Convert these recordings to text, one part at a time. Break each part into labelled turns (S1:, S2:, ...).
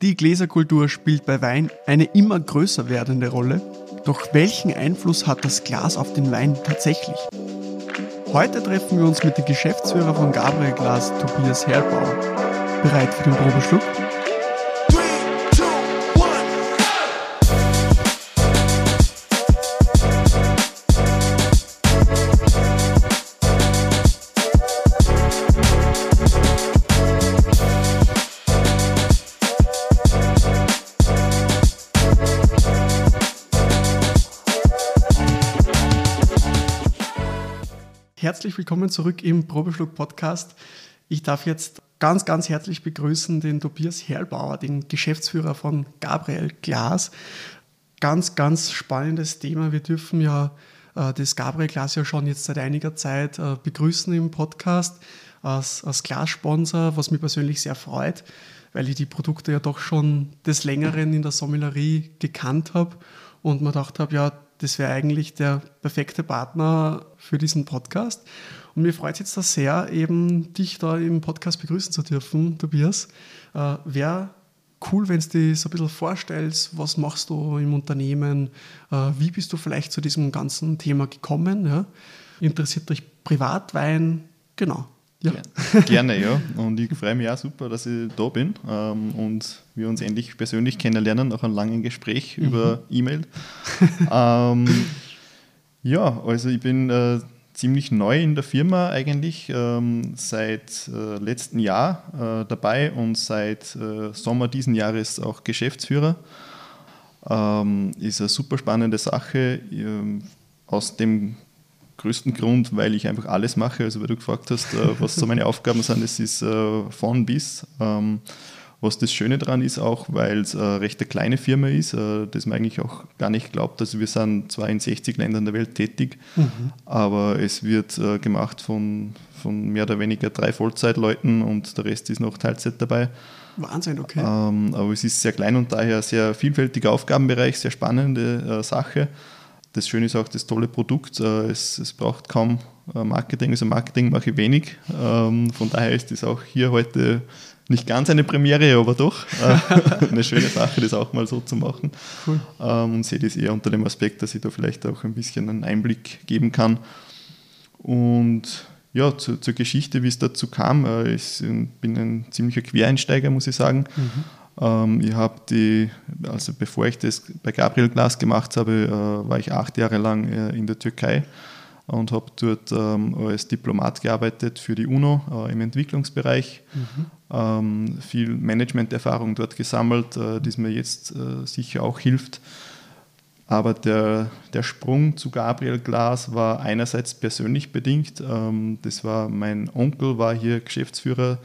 S1: Die Gläserkultur spielt bei Wein eine immer größer werdende Rolle. Doch welchen Einfluss hat das Glas auf den Wein tatsächlich? Heute treffen wir uns mit dem Geschäftsführer von Gabriel Glas, Tobias Herrbauer. Bereit für den Probeschluck? Willkommen zurück im Probeschluck Podcast. Ich darf jetzt ganz, ganz herzlich begrüßen den Tobias Herlbauer, den Geschäftsführer von Gabriel Glas. Ganz, ganz spannendes Thema. Wir dürfen ja äh, das Gabriel Glas ja schon jetzt seit einiger Zeit äh, begrüßen im Podcast als, als Glassponsor, was mich persönlich sehr freut, weil ich die Produkte ja doch schon des Längeren in der Sommelerie gekannt habe und mir gedacht habe, ja, das wäre eigentlich der perfekte Partner für diesen Podcast. Und mir freut es jetzt sehr, eben dich da im Podcast begrüßen zu dürfen, Tobias. Äh, wäre cool, wenn du dir so ein bisschen vorstellst, was machst du im Unternehmen, äh, wie bist du vielleicht zu diesem ganzen Thema gekommen, ja? interessiert dich Privatwein, genau.
S2: Ja. Gerne, ja. Und ich freue mich auch super, dass ich da bin ähm, und wir uns endlich persönlich kennenlernen nach einem langen Gespräch mhm. über E-Mail. ähm, ja, also ich bin äh, ziemlich neu in der Firma eigentlich, ähm, seit äh, letztem Jahr äh, dabei und seit äh, Sommer diesen Jahres auch Geschäftsführer. Ähm, ist eine super spannende Sache. Ähm, aus dem größten Grund, weil ich einfach alles mache. Also, weil du gefragt hast, äh, was so meine Aufgaben sind, es ist äh, von bis. Ähm, was das Schöne daran ist, auch weil es eine recht eine kleine Firma ist, äh, das man eigentlich auch gar nicht glaubt. Also wir sind zwar in 60 Ländern der Welt tätig, mhm. aber es wird gemacht von, von mehr oder weniger drei Vollzeitleuten und der Rest ist noch Teilzeit dabei.
S1: Wahnsinn, okay.
S2: Ähm, aber es ist sehr klein und daher sehr vielfältiger Aufgabenbereich, sehr spannende Sache das Schöne ist auch das tolle Produkt. Äh, es, es braucht kaum äh, Marketing, also Marketing mache ich wenig. Ähm, von daher ist das auch hier heute nicht ganz eine Premiere, aber doch äh, eine schöne Sache, das auch mal so zu machen. Cool. Ähm, und sehe das eher unter dem Aspekt, dass ich da vielleicht auch ein bisschen einen Einblick geben kann. Und ja, zu, zur Geschichte, wie es dazu kam. Ich bin ein ziemlicher Quereinsteiger, muss ich sagen. Mhm ähm, ich habe die, also bevor ich das bei Gabriel Glas gemacht habe, äh, war ich acht Jahre lang äh, in der Türkei und habe dort ähm, als Diplomat gearbeitet für die UNO äh, im Entwicklungsbereich. Mhm. Ähm, viel Managementerfahrung dort gesammelt, äh, die mir jetzt äh, sicher auch hilft. Aber der, der Sprung zu Gabriel Glas war einerseits persönlich bedingt. Ähm, das war mein Onkel, war hier Geschäftsführer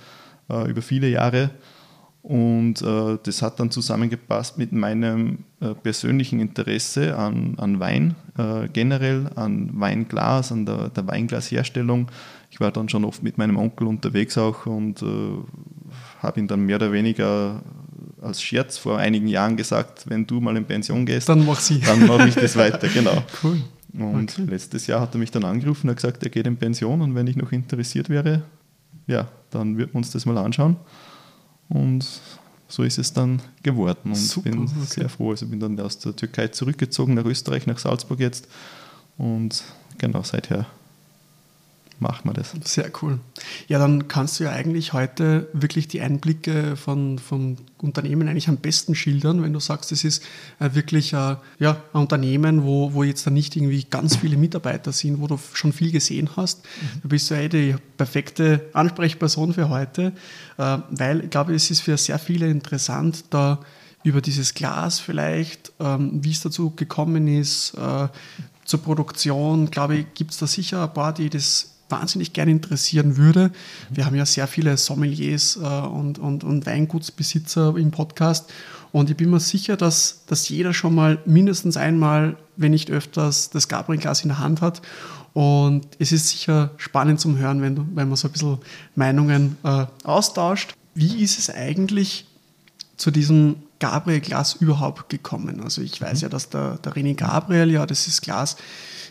S2: äh, über viele Jahre und äh, das hat dann zusammengepasst mit meinem äh, persönlichen Interesse an, an Wein äh, generell, an Weinglas, an der, der, Weinglasherstellung. Ich war dann schon oft mit meinem Onkel unterwegs auch und äh, habe ihn dann mehr oder weniger als Scherz vor einigen Jahren gesagt, wenn du mal in Pension gehst,
S1: dann mach sie.
S2: Dann mache ich das weiter, genau. Cool. Und okay. letztes Jahr hat er mich dann angerufen und gesagt, er geht in Pension und wenn ich noch interessiert wäre, ja, dann wird wir uns das mal anschauen. Und so ist es dann geworden und Super, bin okay. sehr froh. Also bin dann aus der Türkei zurückgezogen nach Österreich, nach Salzburg jetzt und genau seither machen wir das.
S1: Sehr cool. Ja, dann kannst du ja eigentlich heute wirklich die Einblicke von, von Unternehmen eigentlich am besten schildern, wenn du sagst, es ist äh, wirklich äh, ja, ein Unternehmen, wo, wo jetzt da nicht irgendwie ganz viele Mitarbeiter sind, wo du schon viel gesehen hast. Mhm. Du bist ja eh die perfekte Ansprechperson für heute, äh, weil ich glaube, es ist für sehr viele interessant, da über dieses Glas vielleicht, ähm, wie es dazu gekommen ist, zur Produktion, glaube ich, gibt es da sicher ein paar, die das wahnsinnig gerne interessieren würde. Wir haben ja sehr viele Sommeliers äh, und, und, und Weingutsbesitzer im Podcast und ich bin mir sicher, dass, dass jeder schon mal mindestens einmal, wenn nicht öfters, das Gabriel-Glas in der Hand hat. Und es ist sicher spannend zum Hören, wenn, du, wenn man so ein bisschen Meinungen äh, austauscht. Wie ist es eigentlich zu diesem Gabriel-Glas überhaupt gekommen? Also ich weiß ja, dass der, der René Gabriel ja dieses Glas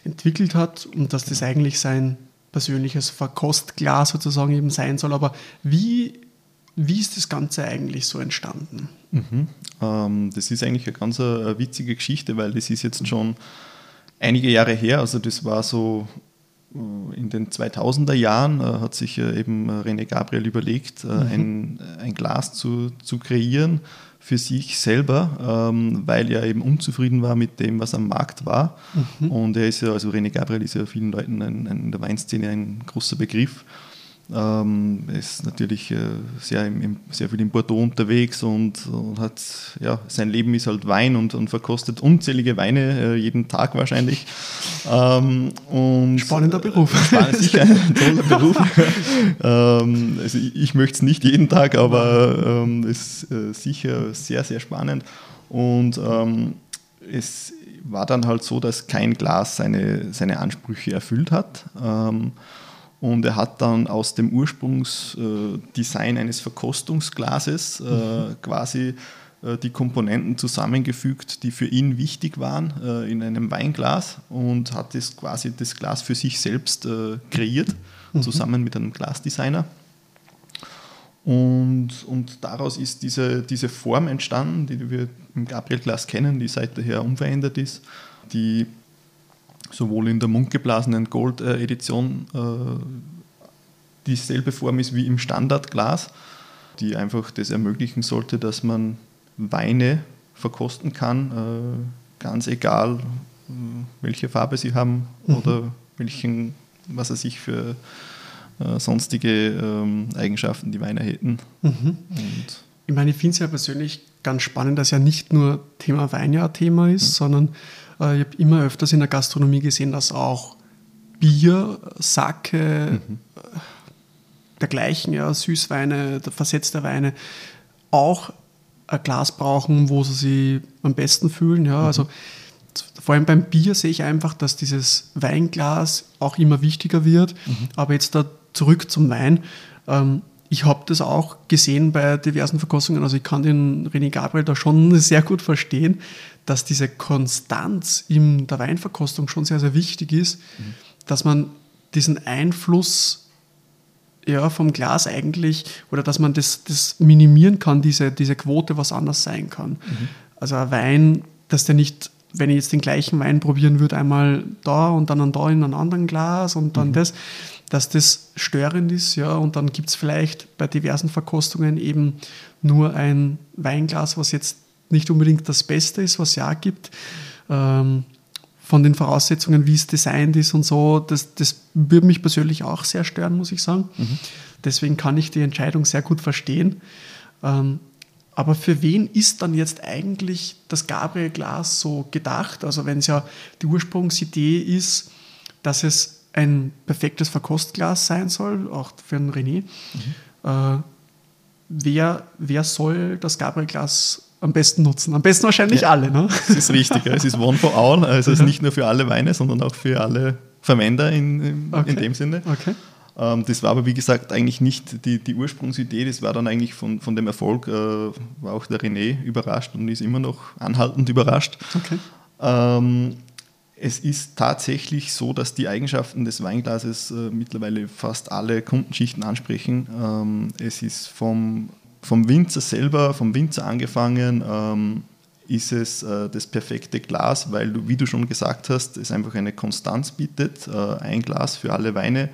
S1: entwickelt hat und dass das eigentlich sein persönliches Verkostglas sozusagen eben sein soll. Aber wie wie ist das Ganze eigentlich so entstanden?
S2: Mhm. Ähm, das ist eigentlich eine ganz eine äh, witzige Geschichte, weil das ist jetzt schon einige Jahre her. Also das war so in den 2000er Jahren äh, hat sich eben René Gabriel überlegt, mhm. ein, ein Glas zu, zu kreieren für sich selber, ähm, weil er eben unzufrieden war mit dem, was am Markt war. Mhm. Und er ist ja, also René Gabriel ist ja vielen Leuten ein, ein, in der Weinszene ein großer Begriff. Ähm, ist natürlich äh, sehr, im, sehr viel in Bordeaux unterwegs und, und, hat, ja, sein Leben ist halt Wein und, und verkostet unzählige Weine, äh, jeden Tag wahrscheinlich. Ähm,
S1: und, Spannender Beruf.
S2: Äh, spannend, sicher ein toller Beruf. ähm, also ich, ich möchte es nicht jeden Tag, aber ähm, ist äh, sicher sehr, sehr spannend. Und ähm, es war dann halt so, dass kein Glas seine, seine Ansprüche erfüllt hat. Ähm, und er hat dann aus dem Ursprungsdesign eines Verkostungsglases äh, mhm. quasi äh, die Komponenten zusammengefügt, die für ihn wichtig waren äh, in einem Weinglas und hat das quasi das Glas für sich selbst kreiert, mhm. zusammen mit einem Glasdesigner. Und, und daraus ist diese, diese Form entstanden, die wir im Gabriel-Glas kennen, die seither unverändert ist, die sowohl in der mundgeblasenen Gold-Edition äh, dieselbe Form ist wie im Standardglas, die einfach das ermöglichen sollte, dass man Weine verkosten kann, äh, ganz egal, äh, welche Farbe sie haben mhm. oder welchen, was er sich für sonstige ähm, Eigenschaften die Weine hätten.
S1: Mhm. Ich meine, ich finde es ja persönlich ganz spannend, dass ja nicht nur Thema Wein ja Thema ist, mhm. sondern äh, ich habe immer öfters in der Gastronomie gesehen, dass auch Bier, Sake, mhm. dergleichen, ja, Süßweine, versetzte Weine, auch ein Glas brauchen, wo sie sich am besten fühlen. Ja. Mhm. Also vor allem beim Bier sehe ich einfach, dass dieses Weinglas auch immer wichtiger wird. Mhm. Aber jetzt da zurück zum Wein. Ähm, ich habe das auch gesehen bei diversen Verkostungen. Also ich kann den René Gabriel da schon sehr gut verstehen, dass diese Konstanz in der Weinverkostung schon sehr, sehr wichtig ist, mhm. dass man diesen Einfluss ja, vom Glas eigentlich, oder dass man das, das minimieren kann, diese, diese Quote, was anders sein kann. Mhm. Also ein Wein, dass der nicht, wenn ich jetzt den gleichen Wein probieren würde, einmal da und dann da in einem anderen Glas und dann mhm. das, dass das störend ist, ja, und dann gibt es vielleicht bei diversen Verkostungen eben nur ein Weinglas, was jetzt nicht unbedingt das Beste ist, was es ja gibt. Ähm, von den Voraussetzungen, wie es designt ist und so, das, das würde mich persönlich auch sehr stören, muss ich sagen. Mhm. Deswegen kann ich die Entscheidung sehr gut verstehen. Ähm, aber für wen ist dann jetzt eigentlich das Gabriel-Glas so gedacht? Also wenn es ja die Ursprungsidee ist, dass es ein perfektes Verkostglas sein soll, auch für einen René. Mhm. Äh, wer, wer soll das Gabriel-Glas am besten nutzen? Am besten wahrscheinlich ja, alle. Ne?
S2: Das ist richtig. Es ist one for all. Also es ist nicht nur für alle Weine, sondern auch für alle Verwender in, in, okay. in dem Sinne. Okay. Ähm, das war aber, wie gesagt, eigentlich nicht die, die Ursprungsidee. Das war dann eigentlich von, von dem Erfolg, äh, war auch der René überrascht und ist immer noch anhaltend überrascht. Okay. Ähm, es ist tatsächlich so, dass die Eigenschaften des Weinglases äh, mittlerweile fast alle Kundenschichten ansprechen. Ähm, es ist vom vom Winzer selber, vom Winzer angefangen, ähm, ist es äh, das perfekte Glas, weil du, wie du schon gesagt hast, es einfach eine Konstanz bietet, äh, ein Glas für alle Weine.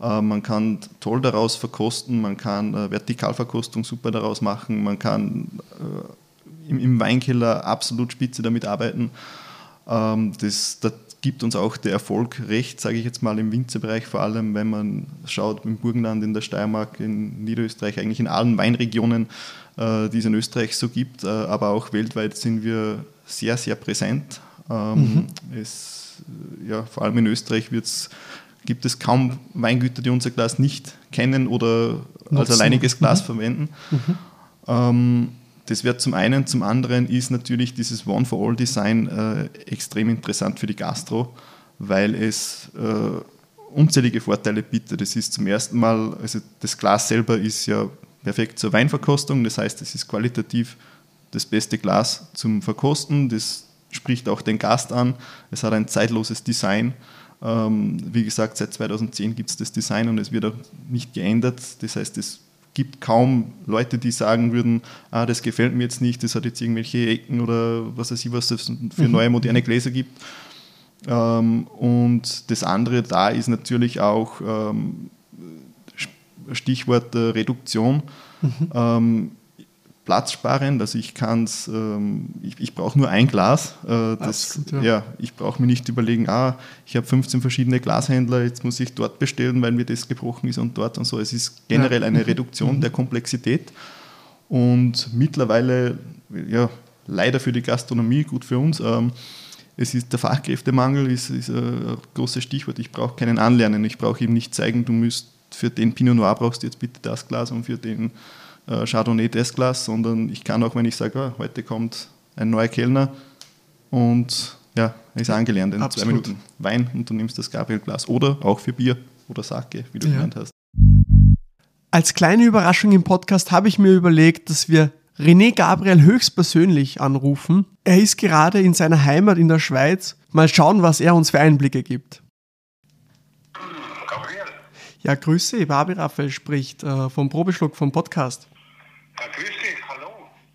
S2: Äh, man kann toll daraus verkosten, man kann äh, Vertikalverkostung super daraus machen, man kann äh, im, im, Weinkeller absolut spitze damit arbeiten. Ähm, das, das, gibt uns auch der Erfolg recht, sage ich jetzt mal im Winzerbereich, vor allem wenn man schaut im Burgenland, in der Steiermark, in Niederösterreich, eigentlich in allen Weinregionen, äh, die es in Österreich so gibt, äh, aber auch weltweit sind wir sehr, sehr präsent. Ähm, mhm. es, ja, vor allem in Österreich gibt es kaum Weingüter, die unser Glas nicht kennen oder Nutzen. als alleiniges Glas mhm. verwenden. Mhm. Ähm, das wäre zum einen, zum anderen ist natürlich dieses One-for-All-Design äh, extrem interessant für die Gastro, weil es äh, unzählige Vorteile bietet. Das ist zum ersten Mal, also das Glas selber ist ja perfekt zur Weinverkostung, das heißt, es ist qualitativ das beste Glas zum Verkosten, das spricht auch den Gast an, es hat ein zeitloses Design. Ähm, wie gesagt, seit 2010 gibt es das Design und es wird auch nicht geändert. Das heißt, es gibt kaum Leute, die sagen würden, ah, das gefällt mir jetzt nicht, das hat jetzt irgendwelche Ecken oder was weiß ich, was es für mhm. neue moderne Gläser gibt. Ähm, und das andere da ist natürlich auch ähm, Stichwort äh, Reduktion. Mhm. Ähm, platzsparend, also ich kann es, ähm, ich, ich brauche nur ein Glas. Äh, das, Absolut, ja. ja. ich brauche mir nicht überlegen, ah, ich habe 15 verschiedene Glashändler, jetzt muss ich dort bestellen, weil mir das gebrochen ist und dort und so. Es ist generell ja. eine. Reduktion mhm. der Komplexität und mittlerweile, ja, leider für die Gastronomie, gut für uns, ähm, es ist der Fachkräftemangel ist, ist ein großes Stichwort. Ich brauche keinen Anlernen. Ich brauche ihm nicht zeigen, du musst für den Pinot Noir brauchst du jetzt bitte das Glas und für den äh, Chardonnay das Glas, sondern ich kann auch, wenn ich sage, oh, heute kommt ein neuer Kellner und ja, er ist angelernt in Absolut. zwei Minuten Wein und du nimmst das Gabriel-Glas oder auch für Bier oder Sake, wie du ja. gemeint hast.
S3: Als kleine Überraschung im Podcast habe ich mir überlegt, dass wir René Gabriel höchstpersönlich anrufen. Er ist gerade in seiner Heimat in der Schweiz. Mal schauen, was er uns für Einblicke gibt. Gabriel. Ja, grüße, Babi Raphael spricht äh, vom Probeschluck vom Podcast. Ja, grüß dich, hallo.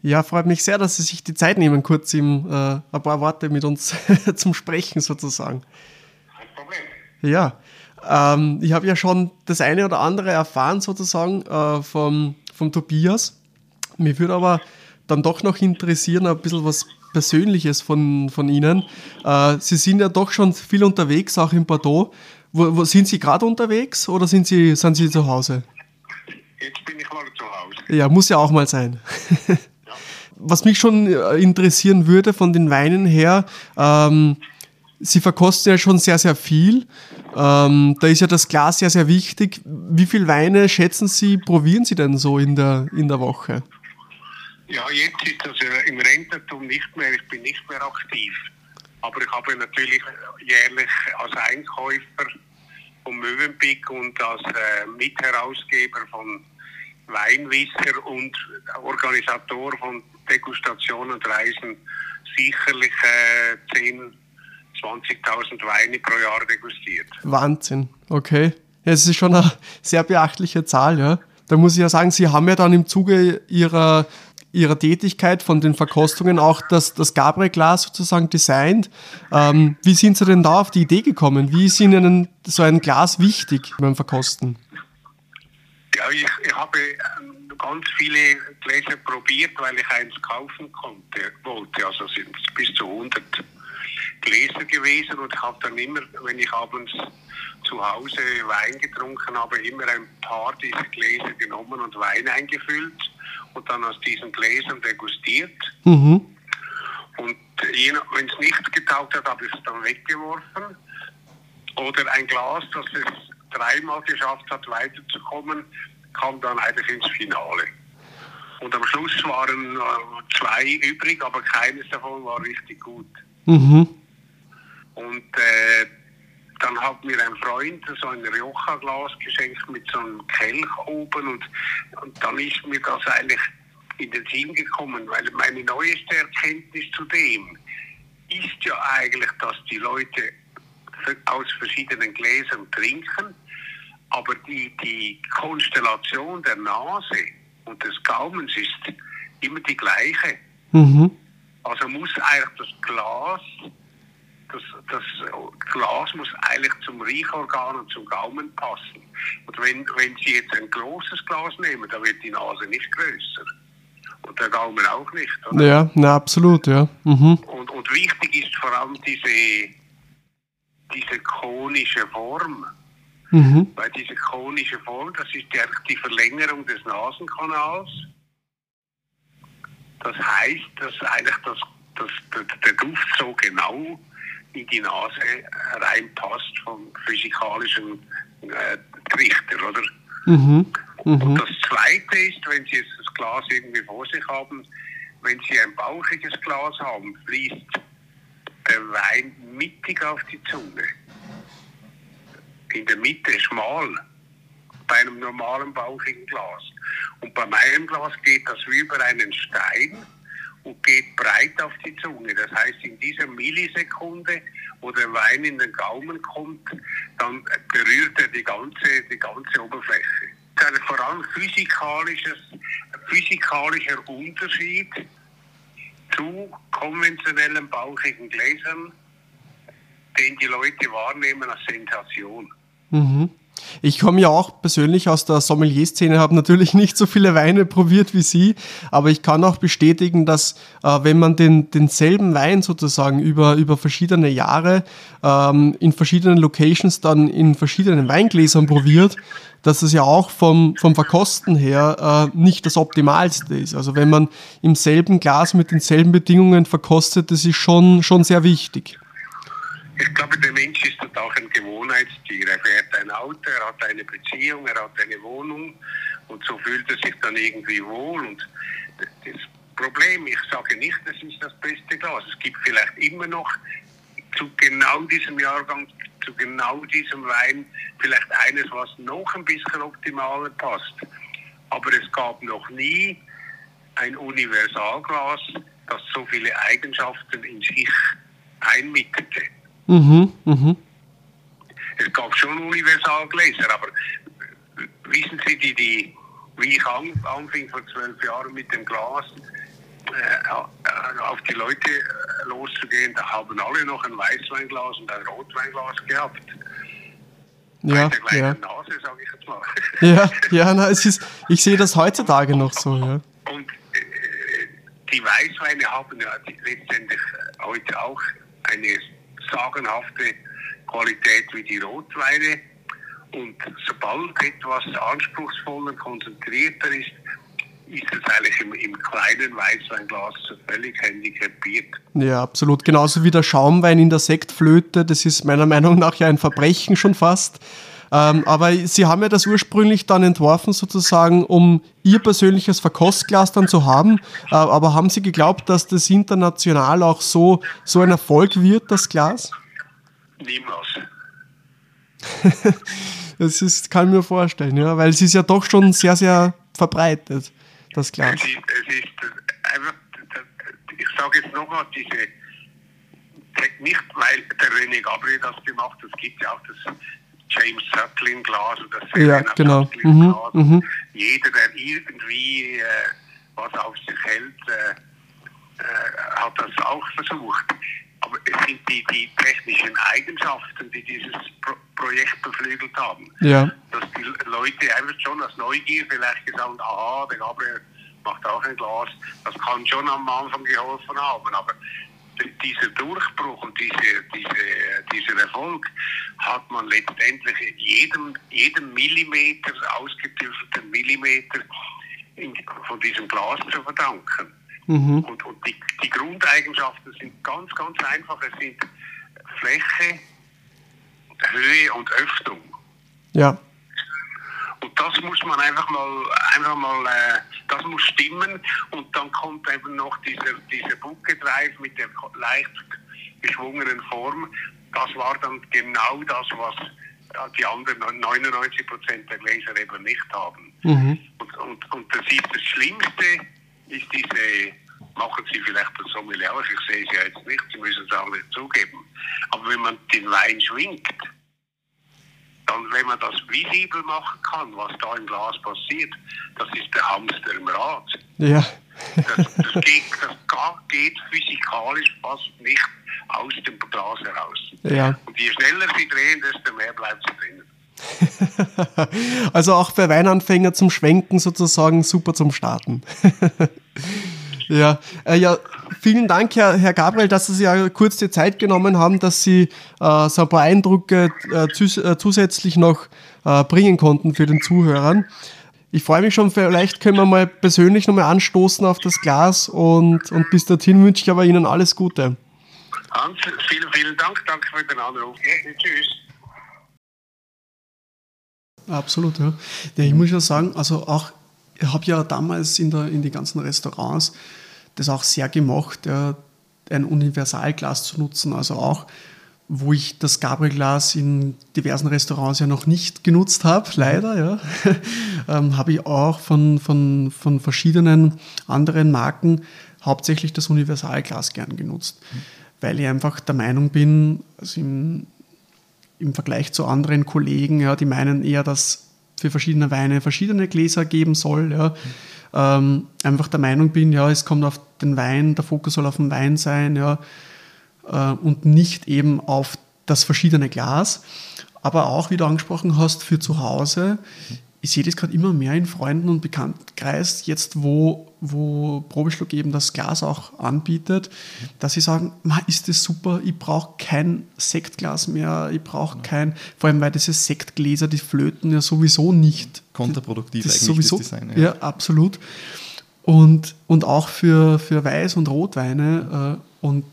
S3: Ja, freut mich sehr, dass Sie sich die Zeit nehmen, kurz im, äh, ein paar Worte mit uns zum Sprechen sozusagen. Kein Problem. Ja, ähm, ich habe ja schon das eine oder andere erfahren sozusagen äh, vom, vom Tobias. Mir würde aber dann doch noch interessieren, ein bisschen was Persönliches von, von Ihnen. Äh, Sie sind ja doch schon viel unterwegs, auch in Bordeaux. Wo, wo sind Sie gerade unterwegs oder sind Sie, sind Sie zu Hause?
S4: Jetzt bin ich mal zu Hause.
S3: Ja, muss ja auch mal sein. ja. Was mich schon äh, interessieren würde von den Weinen her, ähm, Sie verkosten ja schon sehr, sehr viel. Ähm, da ist ja das Glas sehr, sehr wichtig. Wie viele Weine schätzen Sie, probieren Sie denn so in der, in der Woche?
S4: Ja, jetzt ist das im Rententum nicht mehr, ich bin nicht mehr aktiv. Aber ich habe natürlich jährlich als Einkäufer von Mövenpick und als äh, Mitherausgeber von Weinwisser und Organisator von Degustationen und Reisen sicherlich äh, 10, 20.000 Weine pro Jahr degustiert.
S3: Wahnsinn, okay. Ja, es ist schon eine sehr beachtliche Zahl, ja. Da muss ich ja sagen, Sie haben ja dann im Zuge Ihrer ihrer Tätigkeit, von den Verkostungen auch das, das Gabriel-Glas sozusagen designt. Ähm, wie sind Sie denn da auf die Idee gekommen? Wie ist Ihnen so ein Glas wichtig beim Verkosten?
S4: Ja, ich, ich habe ähm, ganz viele Gläser probiert, weil ich eins kaufen konnte, wollte. Also sind es bis zu 100 Gläser gewesen und habe dann immer, wenn ich abends zu Hause Wein getrunken habe, immer ein paar dieser Gläser genommen und Wein eingefüllt und dann aus diesen Gläsern degustiert. Mhm. Und wenn es nicht getaugt hat, habe ich es dann weggeworfen. Oder ein Glas, das es dreimal geschafft hat, weiterzukommen, kam dann eigentlich ins Finale. Und am Schluss waren äh, zwei übrig, aber keines davon war richtig gut. Mhm. Und äh, dann hat mir ein Freund so ein Rioja-Glas geschenkt mit so einem Kelch oben und, und dann ist mir das eigentlich in den Sinn gekommen, weil meine neueste Erkenntnis zu dem ist ja eigentlich, dass die Leute aus verschiedenen Gläsern trinken, aber die, die Konstellation der Nase und des Gaumens ist immer die gleiche. Mhm. Also muss eigentlich das Glas das, das Glas muss eigentlich zum Riechorgan und zum Gaumen passen. Und wenn, wenn Sie jetzt ein großes Glas nehmen, dann wird die Nase nicht größer. Und der Gaumen auch nicht.
S3: Oder? Ja, na, absolut, ja.
S4: Mhm. Und, und wichtig ist vor allem diese, diese konische Form. Mhm. Weil diese konische Form, das ist die Verlängerung des Nasenkanals. Das heißt, dass eigentlich das, das, der, der Duft so genau in die Nase reinpasst vom physikalischen äh, Trichter, oder? Mhm. Mhm. Und das Zweite ist, wenn Sie jetzt das Glas irgendwie vor sich haben, wenn Sie ein bauchiges Glas haben, fließt der Wein mittig auf die Zunge. In der Mitte schmal, bei einem normalen bauchigen Glas. Und bei meinem Glas geht das wie über einen Stein und geht breit auf die Zunge. Das heißt, in dieser Millisekunde, wo der Wein in den Gaumen kommt, dann berührt er die ganze, die ganze Oberfläche. gibt ein vor allem physikalisches, physikalischer Unterschied zu konventionellen bauchigen Gläsern, den die Leute wahrnehmen als Sensation.
S3: Mhm. Ich komme ja auch persönlich aus der Sommelier-Szene, habe natürlich nicht so viele Weine probiert wie Sie, aber ich kann auch bestätigen, dass äh, wenn man den, denselben Wein sozusagen über, über verschiedene Jahre ähm, in verschiedenen Locations dann in verschiedenen Weingläsern probiert, dass es ja auch vom, vom Verkosten her äh, nicht das Optimalste ist. Also wenn man im selben Glas mit denselben Bedingungen verkostet, das ist schon, schon sehr wichtig.
S4: Ich glaube, der Mensch ist dort auch ein Gewohnheitstier. Er fährt ein Auto, er hat eine Beziehung, er hat eine Wohnung und so fühlt er sich dann irgendwie wohl. Und das Problem, ich sage nicht, das ist das beste Glas. Es gibt vielleicht immer noch zu genau diesem Jahrgang, zu genau diesem Wein vielleicht eines, was noch ein bisschen optimaler passt. Aber es gab noch nie ein Universalglas, das so viele Eigenschaften in sich einmittete.
S3: Mhm, mhm.
S4: Es gab schon Universalgläser, aber wissen Sie, die, die, wie ich anfing vor zwölf Jahren mit dem Glas äh, auf die Leute äh, loszugehen, da haben alle noch ein Weißweinglas und ein Rotweinglas gehabt.
S3: Ja,
S4: Bei der
S3: ja.
S4: Nase, sage ich jetzt mal.
S3: Ja, ja, na, es ist, ich sehe das heutzutage noch so, ja.
S4: Und äh, die Weißweine haben ja letztendlich äh, heute auch eine sagenhafte Qualität wie die Rotweine. Und sobald etwas anspruchsvoller, konzentrierter ist, ist es eigentlich im, im kleinen Weißweinglas völlig handicapiert.
S3: Ja, absolut. Genauso wie der Schaumwein in der Sektflöte. Das ist meiner Meinung nach ja ein Verbrechen schon fast. Ähm, aber Sie haben ja das ursprünglich dann entworfen, sozusagen, um Ihr persönliches Verkostglas dann zu haben. Äh, aber haben Sie geglaubt, dass das international auch so, so ein Erfolg wird, das Glas?
S4: Niemals.
S3: das ist, kann ich mir vorstellen, ja, weil es ist ja doch schon sehr, sehr verbreitet, das Glas.
S4: Es ist, es ist einfach, ich sage jetzt nochmal, diese, nicht weil der René Gabriel das gemacht hat, es gibt ja auch das James Suckling Glas oder das
S3: Ja, genau. Mhm,
S4: Glas.
S3: mhm.
S4: Jeder, der irgendwie äh, was auf sich hält, äh, äh, hat das auch versucht. Aber es sind die, die technischen Eigenschaften, die dieses Pro Projekt beflügelt haben.
S3: Ja,
S4: Dass die Leute einfach schon aus Neugier vielleicht gesagt haben, aha, der Gabriel macht auch ein Glas. Das kann schon am Anfang geholfen haben. Aber dieser Durchbruch und diese, diese, dieser Erfolg hat man letztendlich jedem, jedem Millimeter, ausgetüftelten Millimeter in, von diesem Glas zu verdanken.
S3: mhm.
S4: Und, und die, die Grundeigenschaften sind ganz, ganz einfach. Es sind Fläche, Höhe und Öffnung.
S3: ja,
S4: Und das muss man einfach mal, einfach mal, äh, das muss stimmen. Und dann kommt eben noch dieser, dieser Bucket Drive mit der leicht geschwungenen Form. Das war dann genau das, was äh, die anderen 99 Prozent der Gläser eben nicht haben.
S3: mhm.
S4: Und, und, und das ist das Schlimmste, ist diese, machen Sie vielleicht das Sommelier auch, ich sehe es ja jetzt nicht, Sie müssen es auch nicht zugeben. Aber wenn man den Wein schwingt, dann, wenn man das visibel machen kann, was da im Glas passiert, das ist der Hamster im Rad.
S3: ja.
S4: Das, das, geht, das geht physikalisch fast nicht aus dem Glas heraus.
S3: Ja.
S4: Und je schneller Sie drehen, desto mehr bleibt sie drinnen.
S3: Also auch für Weinanfänger zum Schwenken sozusagen super zum Starten. ja, äh, ja, vielen Dank, Herr, Herr Gabriel, dass Sie sich ja kurz die Zeit genommen haben, dass Sie äh, so ein paar Eindrücke äh, zus äh, zusätzlich noch äh, bringen konnten für den Zuhörern. Ich freue mich schon, vielleicht können wir mal persönlich nochmal anstoßen auf das Glas und, und bis dorthin wünsche ich aber Ihnen alles Gute.
S4: Hans, vielen, vielen Dank. Danke für den Anruf. Ja, tschüss.
S3: Absolut, ja. ja ich muss ja sagen, also auch, ich habe ja damals in, der, in die ganzen Restaurants das auch sehr gemacht, ja, ein Universalglas zu nutzen. Also auch, wo ich das Gabriel-Glas in diversen Restaurants ja noch nicht genutzt habe, leider, ja, ähm, habe ich auch von, von, von verschiedenen anderen Marken hauptsächlich das Universalglas gern genutzt. Weil ich einfach der Meinung bin, also im, im Vergleich zu anderen Kollegen, ja, die meinen eher, dass
S1: für verschiedene Weine verschiedene Gläser geben soll. Ja. Ähm, einfach der Meinung bin, ja, es kommt auf den Wein, der Fokus soll auf den Wein sein, ja, äh, und nicht eben auf das verschiedene Glas. Aber auch, wie du angesprochen hast, für zu Hause. Ich sehe das gerade immer mehr in Freunden und Bekanntenkreis, jetzt wo, wo Probeschluck eben das Glas auch anbietet, dass sie sagen, ist das super, ich brauche kein Sektglas mehr, ich brauche kein, vor allem weil diese Sektgläser, die flöten ja sowieso nicht.
S2: Kontraproduktiv
S1: das
S2: eigentlich
S1: sowieso,
S2: das Design.
S1: Ja, ja absolut. Und, und auch für, für Weiß- und Rotweine äh, und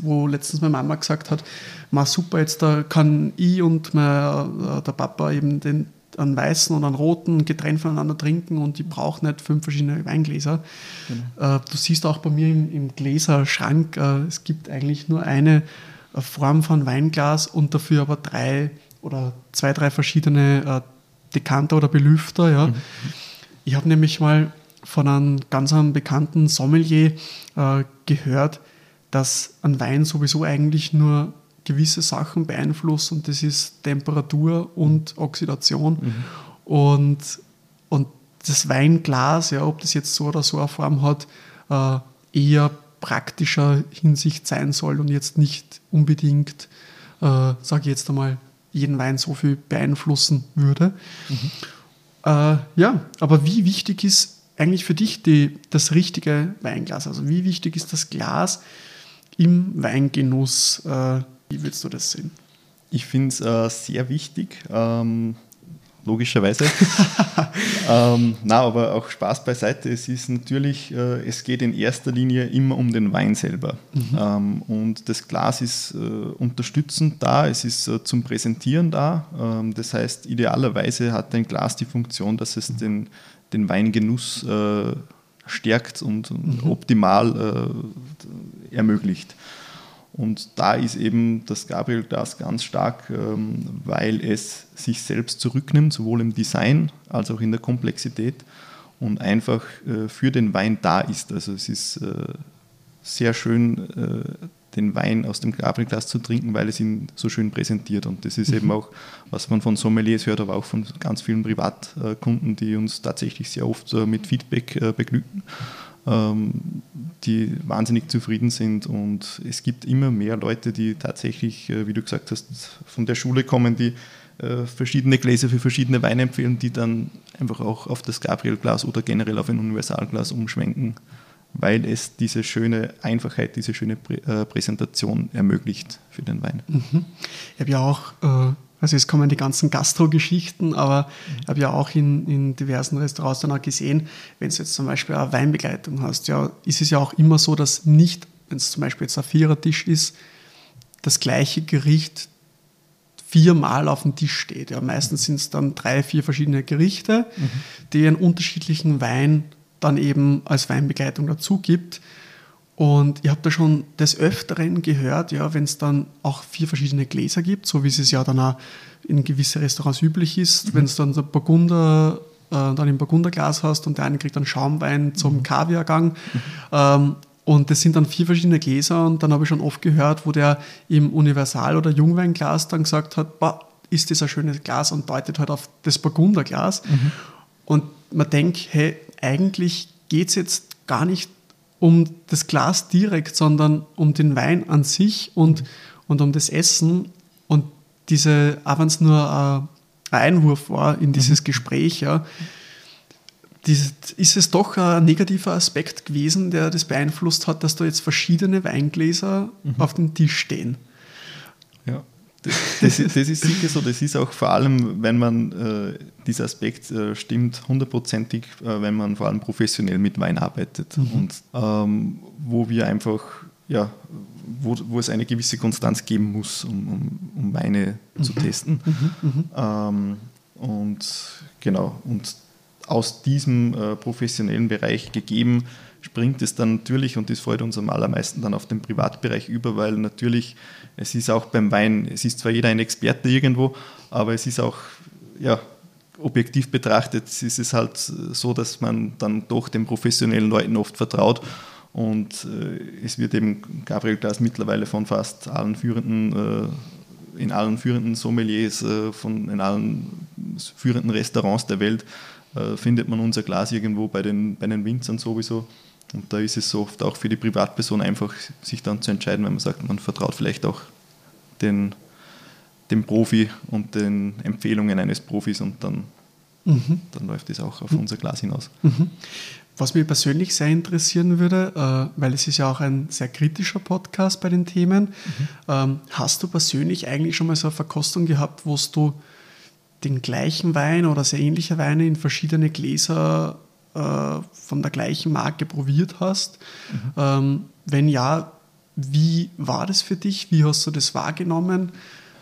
S1: wo letztens meine Mama gesagt hat, ma super, jetzt da kann ich und mein, äh, der Papa eben den einen weißen und einen roten getrennt voneinander trinken und ich brauche nicht fünf verschiedene Weingläser. Genau. Äh, du siehst auch bei mir im, im Gläserschrank, äh, es gibt eigentlich nur eine Form von Weinglas und dafür aber drei oder zwei, drei verschiedene Dekanter oder Belüfter. Ja. Mhm. Ich habe nämlich mal von einem ganz einem bekannten Sommelier gehört, dass ein Wein sowieso eigentlich nur gewisse Sachen beeinflusst und das ist Temperatur und Oxidation. Mhm. Und, und das Weinglas, ja, ob das jetzt so oder so eine Form hat, äh, eher praktischer Hinsicht sein soll und jetzt nicht unbedingt, äh, sage ich jetzt einmal, jeden Wein so viel beeinflussen würde. Mhm. Äh, ja, aber wie wichtig ist eigentlich für dich die, das richtige Weinglas? Also wie wichtig ist das Glas? im Weingenuss. Äh, wie würdest du das sehen?
S2: Ich finde es äh, sehr wichtig, ähm, logischerweise. ähm, na, aber auch Spaß beiseite. Es ist natürlich, äh, es geht in erster Linie immer um den Wein selber. Mhm. Ähm, und das Glas ist äh, unterstützend da, es ist äh, zum Präsentieren da. Ähm, das heißt, idealerweise hat ein Glas die Funktion, dass es den, den Weingenuss äh, stärkt und, mhm. optimal äh, ermöglicht. Und da ist eben das Gabriel-Glas ganz stark, ähm, weil es sich selbst zurücknimmt, sowohl im Design als auch in der Komplexität und einfach äh, für den Wein da ist. Also es ist äh, sehr schön, äh, den Wein aus dem Gabrielglas zu trinken, weil es ihn so schön präsentiert. Und das ist mhm. eben auch, was man von Sommeliers hört, aber auch von ganz vielen Privatkunden, die uns tatsächlich sehr oft mit Feedback beglücken, die wahnsinnig zufrieden sind. Und es gibt immer mehr Leute, die tatsächlich, äh, wie du gesagt hast, von der Schule kommen, die verschiedene Gläser für verschiedene Weine empfehlen, die dann einfach auch auf das Gabrielglas oder generell auf ein Universalglas umschwenken weil es diese schöne Einfachheit, diese schöne Prä äh, Präsentation ermöglicht für den Wein.
S1: Mhm. Ich habe ja auch, äh, also es kommen die ganzen Gastro-Geschichten, aber ich habe ja auch in, in diversen Restaurants dann auch gesehen, wenn du jetzt zum Beispiel eine Weinbegleitung hast, ja, ist es ja auch immer so, dass nicht, wenn es zum Beispiel jetzt ein Vierertisch ist, das gleiche Gericht viermal auf dem Tisch steht. Ja, meistens sind es dann drei, vier verschiedene Gerichte, mhm. die einen unterschiedlichen Wein dann eben als Weinbegleitung dazu gibt. Und ich habe da schon des Öfteren gehört, ja, wenn es dann auch vier verschiedene Gläser gibt, so wie es ja dann auch in gewisse Restaurants üblich ist, mhm. wenn es dann der Burgunder äh, dann im Burgunderglas hast und der eine kriegt dann Schaumwein zum mhm. Kaviargang. Mhm. Ähm, und das sind dann vier verschiedene Gläser und dann habe ich schon oft gehört, wo der im Universal- oder Jungweinglas dann gesagt hat, ist das ein schönes Glas und deutet halt auf das Burgunderglas. Mhm. Und man denkt, hey, eigentlich geht es jetzt gar nicht um das Glas direkt, sondern um den Wein an sich und, mhm. und um das Essen. Und diese, auch wenn es nur ein Einwurf war in dieses mhm. Gespräch, ja, ist es doch ein negativer Aspekt gewesen, der das beeinflusst hat, dass da jetzt verschiedene Weingläser mhm. auf dem Tisch stehen.
S2: Das, das, ist sicher so. Das ist auch vor allem, wenn man äh, dieser Aspekt äh, stimmt, hundertprozentig, äh, wenn man vor allem professionell mit Wein arbeitet mhm. und ähm, wo wir einfach, ja, wo, wo es eine gewisse Konstanz geben muss, um, um, um Weine mhm. zu testen. Mhm. mhm. Ähm, und genau, und aus diesem äh, professionellen Bereich gegeben, springt es dann natürlich, und das freut uns am allermeisten dann auf den Privatbereich über, weil natürlich, es ist auch beim Wein, es ist zwar jeder ein Experte irgendwo, aber es ist auch, ja, objektiv betrachtet ist es halt so, dass man dann doch den professionellen Leuten oft vertraut. Und äh, es wird eben Gabriel Glas mittlerweile von fast allen führenden, äh, in allen führenden Sommeliers, äh, von in allen führenden Restaurants der Welt äh, findet man unser Glas irgendwo bei den, bei den Winzern sowieso. Und da ist es so oft auch für die Privatperson einfach, sich dann zu entscheiden, wenn man sagt, man vertraut vielleicht auch den, dem Profi und den Empfehlungen eines Profis und dann, mhm. dann läuft es auch auf mhm. unser Glas hinaus.
S1: Mhm. Was mich persönlich sehr interessieren würde, äh, weil es ist ja auch ein sehr kritischer Podcast bei den Themen, mhm. ähm, hast du persönlich eigentlich schon mal so eine Verkostung gehabt, wo du den gleichen Wein oder sehr ähnliche Weine in verschiedene Gläser äh, von der gleichen Marke probiert hast? Mhm. Ähm, wenn ja, wie war das für dich? Wie hast du das wahrgenommen?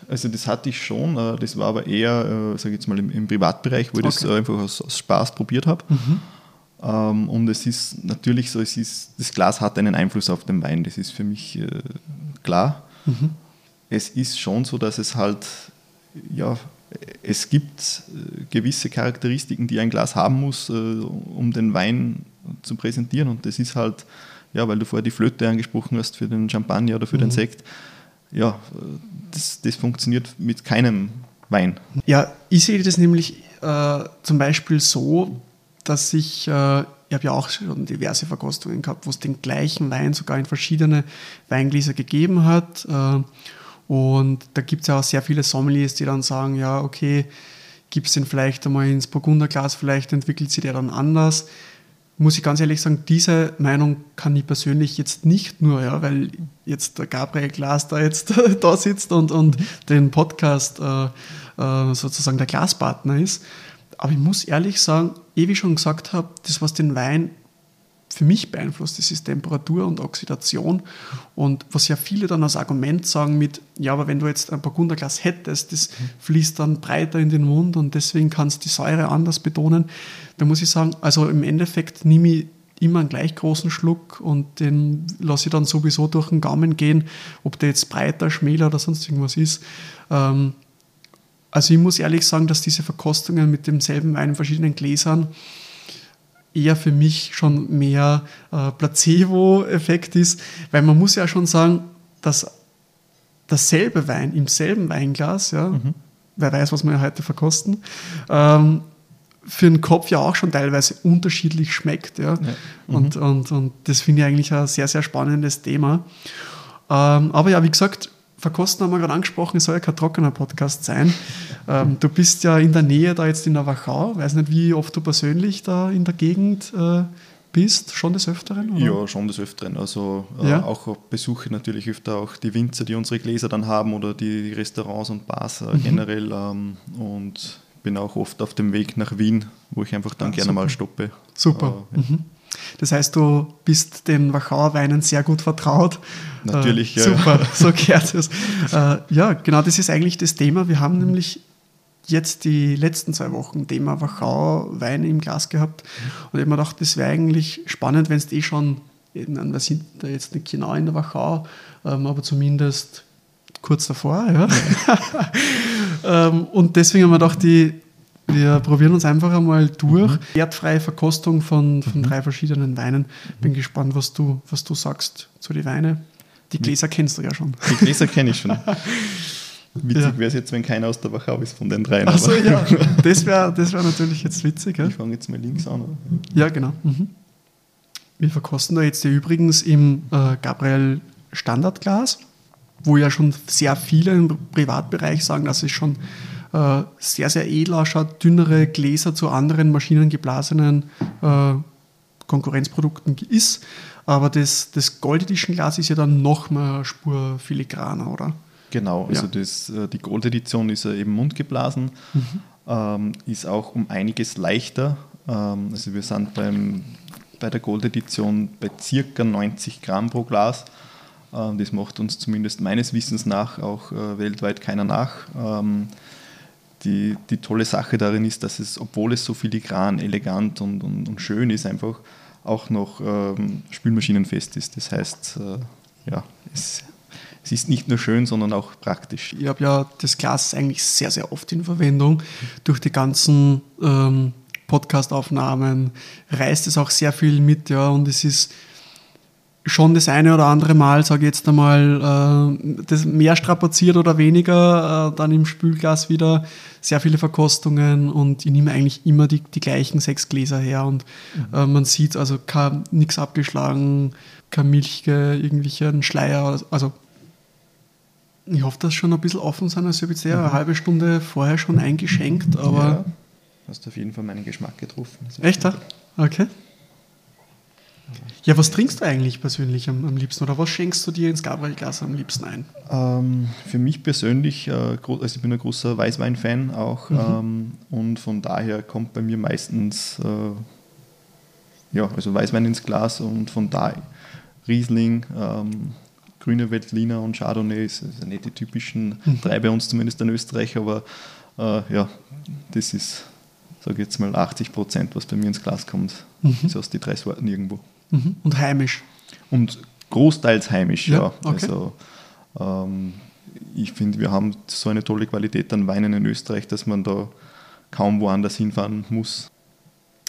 S2: Also das hatte ich schon, äh, das war aber eher, äh, sage ich jetzt mal, im, im, Privatbereich, wo ich okay. das einfach aus, aus, Spaß probiert habe. Mhm. Ähm, und es ist natürlich so, es ist, das Glas hat einen Einfluss auf den Wein, das ist für mich äh, klar. Mhm. Es ist schon so, dass es halt, ja, es gibt äh, gewisse Charakteristiken, die ein Glas haben muss, äh, um den Wein zu präsentieren. Und das ist halt, ja, weil du vorher die Flöte angesprochen hast für den Champagner oder für mhm. den Sekt. Ja, das, das funktioniert mit keinem Wein.
S1: Ja, ich sehe das nämlich äh, zum Beispiel so, dass ich, äh, ich habe ja auch schon diverse Verkostungen gehabt, wo es den gleichen Wein sogar in verschiedene Weingläser gegeben hat. Äh, und da gibt es ja auch sehr viele Sommeliers, die dann sagen, ja, okay, gibt es den vielleicht einmal ins Burgunderglas, vielleicht entwickelt sich der dann anders. Muss ich ganz ehrlich sagen, diese Meinung kann ich persönlich jetzt nicht nur, ja, weil jetzt der Gabriel Glas da jetzt da sitzt und, und den Podcast äh, äh, sozusagen der Glaspartner ist. Aber ich muss ehrlich sagen, eh wie ich schon gesagt habe, das, was den Wein für mich beeinflusst, das ist Temperatur und Oxidation. Und was ja viele dann als Argument sagen mit, ja, aber wenn du jetzt ein Burgunderglas hättest, das fließt dann breiter in den Mund und deswegen kannst du die Säure anders betonen. Da muss ich sagen, also im Endeffekt nehme ich immer einen gleich großen Schluck und den lasse ich dann sowieso durch den Gaumen gehen, ob der jetzt breiter, schmäler oder sonst irgendwas ist. Ähm, also ich muss ehrlich sagen, dass diese Verkostungen mit demselben Wein in verschiedenen Gläsern eher für mich schon mehr äh, Placebo-Effekt ist, weil man muss ja schon sagen, dass dasselbe Wein im selben Weinglas, ja, mhm. wer weiß, was wir heute verkosten, ähm, für den Kopf ja auch schon teilweise unterschiedlich schmeckt. Ja. ja. Mhm. Und, und, und das finde ich eigentlich ein sehr, sehr spannendes Thema. Ähm, aber ja, wie gesagt, Verkosten haben wir gerade angesprochen, es soll ja kein trockener Podcast sein. Ähm, du bist ja in der Nähe da jetzt in der Wachau. Weiß nicht, wie oft du persönlich da in der Gegend äh, bist, schon des Öfteren?
S2: Oder? Ja, schon des Öfteren. Also äh, ja. auch besuche natürlich öfter auch die Winzer, die unsere Gläser dann haben oder die, Restaurants und Bars äh, mhm. generell. Ähm, und bin auch oft auf dem Weg nach Wien, wo ich einfach dann ja, gerne super. mal stoppe.
S1: Super. Äh, ja. mhm. Das heißt, du bist den Wachauer Weinen sehr gut vertraut.
S2: Natürlich,
S1: äh, ja. Super, so gehört es. Äh, ja, genau, das ist eigentlich das Thema. Wir haben nämlich jetzt die letzten zwei Wochen Thema Wachau Wein im Glas gehabt. Und ich habe mir gedacht, das wäre eigentlich spannend, wenn es eh schon, wir sind da jetzt nicht genau in der Wachau, ähm, aber zumindest kurz davor. Ja. ähm, und deswegen haben wir gedacht, die, wir probieren uns einfach einmal durch. Mhm. Wertfreie Verkostung von, von mhm. drei verschiedenen Weinen. Bin mhm. gespannt, was du, was du sagst zu den Weinen. Die Gläser kennst du ja schon.
S2: Die Gläser kenne ich schon. Witzig ja. wäre es jetzt, wenn keiner aus der Wachau ist von den dreien.
S1: Achso, ja. Das wäre das wär natürlich jetzt witzig.
S2: Ja? Ich fange jetzt mal links an. Oder?
S1: Ja, genau. Mhm. Wir verkosten da jetzt übrigens im äh, Gabriel Standardglas, wo ja schon sehr viele im Privatbereich sagen, dass es schon äh, sehr, sehr edel ausschaut, dünnere Gläser zu anderen maschinengeblasenen äh, Konkurrenzprodukten ist. Aber das, das Gold Edition Glas ist ja dann noch mal Spur filigraner, oder?
S2: Genau, also ja. das, äh, die Gold Edition ist ja eben mundgeblasen, mhm. ähm, ist auch um einiges leichter. Ähm, also wir sind beim, bei der Gold Edition bei circa 90 Gramm pro Glas. Ähm, das macht uns zumindest meines Wissens nach auch äh, weltweit keiner nach. Die, die tolle Sache darin ist, dass es, obwohl es so filigran, elegant und, und, und schön ist, einfach auch noch ähm, spülmaschinenfest ist. Das heißt, äh, ja, es, es, ist nicht nur schön, sondern auch praktisch.
S1: Ich habe ja das Glas eigentlich sehr, sehr oft in Verwendung. Durch die ganzen ähm, Podcast-Aufnahmen reißt es auch sehr viel mit, ja, und es ist schon das eine oder andere Mal, sage ich jetzt einmal, äh, das mehr strapaziert oder weniger, äh, dann im Spülglas wieder sehr viele Verkostungen und ich nehme eigentlich immer die, die gleichen sechs Gläser her und mhm. äh, man sieht also nichts abgeschlagen, kein Milch, irgendwelchen Schleier, also ich hoffe, dass schon ein bisschen offen sind. Also ich habe jetzt eher mhm. eine halbe Stunde vorher schon eingeschenkt, aber. Ja,
S2: hast auf jeden Fall meinen Geschmack getroffen.
S1: Echt? Okay. Ja, was trinkst du eigentlich persönlich am, am liebsten oder was schenkst du dir ins Gabriel-Glas am liebsten ein?
S2: Ähm, für mich persönlich, äh, also ich bin ein großer Weißwein-Fan auch mhm. ähm, und von daher kommt bei mir meistens äh, ja, also Weißwein ins Glas und von da Riesling, ähm, grüne Veltliner und Chardonnay ist, ist nicht die typischen mhm. drei bei uns zumindest in Österreich, aber äh, ja, das ist, sage ich jetzt mal, 80 Prozent, was bei mir ins Glas kommt. Mhm. ist aus die drei Sorten irgendwo.
S1: Mhm. Und heimisch?
S2: Und großteils heimisch, ja. ja. Okay. Also ähm, ich finde, wir haben so eine tolle Qualität an Weinen in Österreich, dass man da kaum woanders hinfahren muss.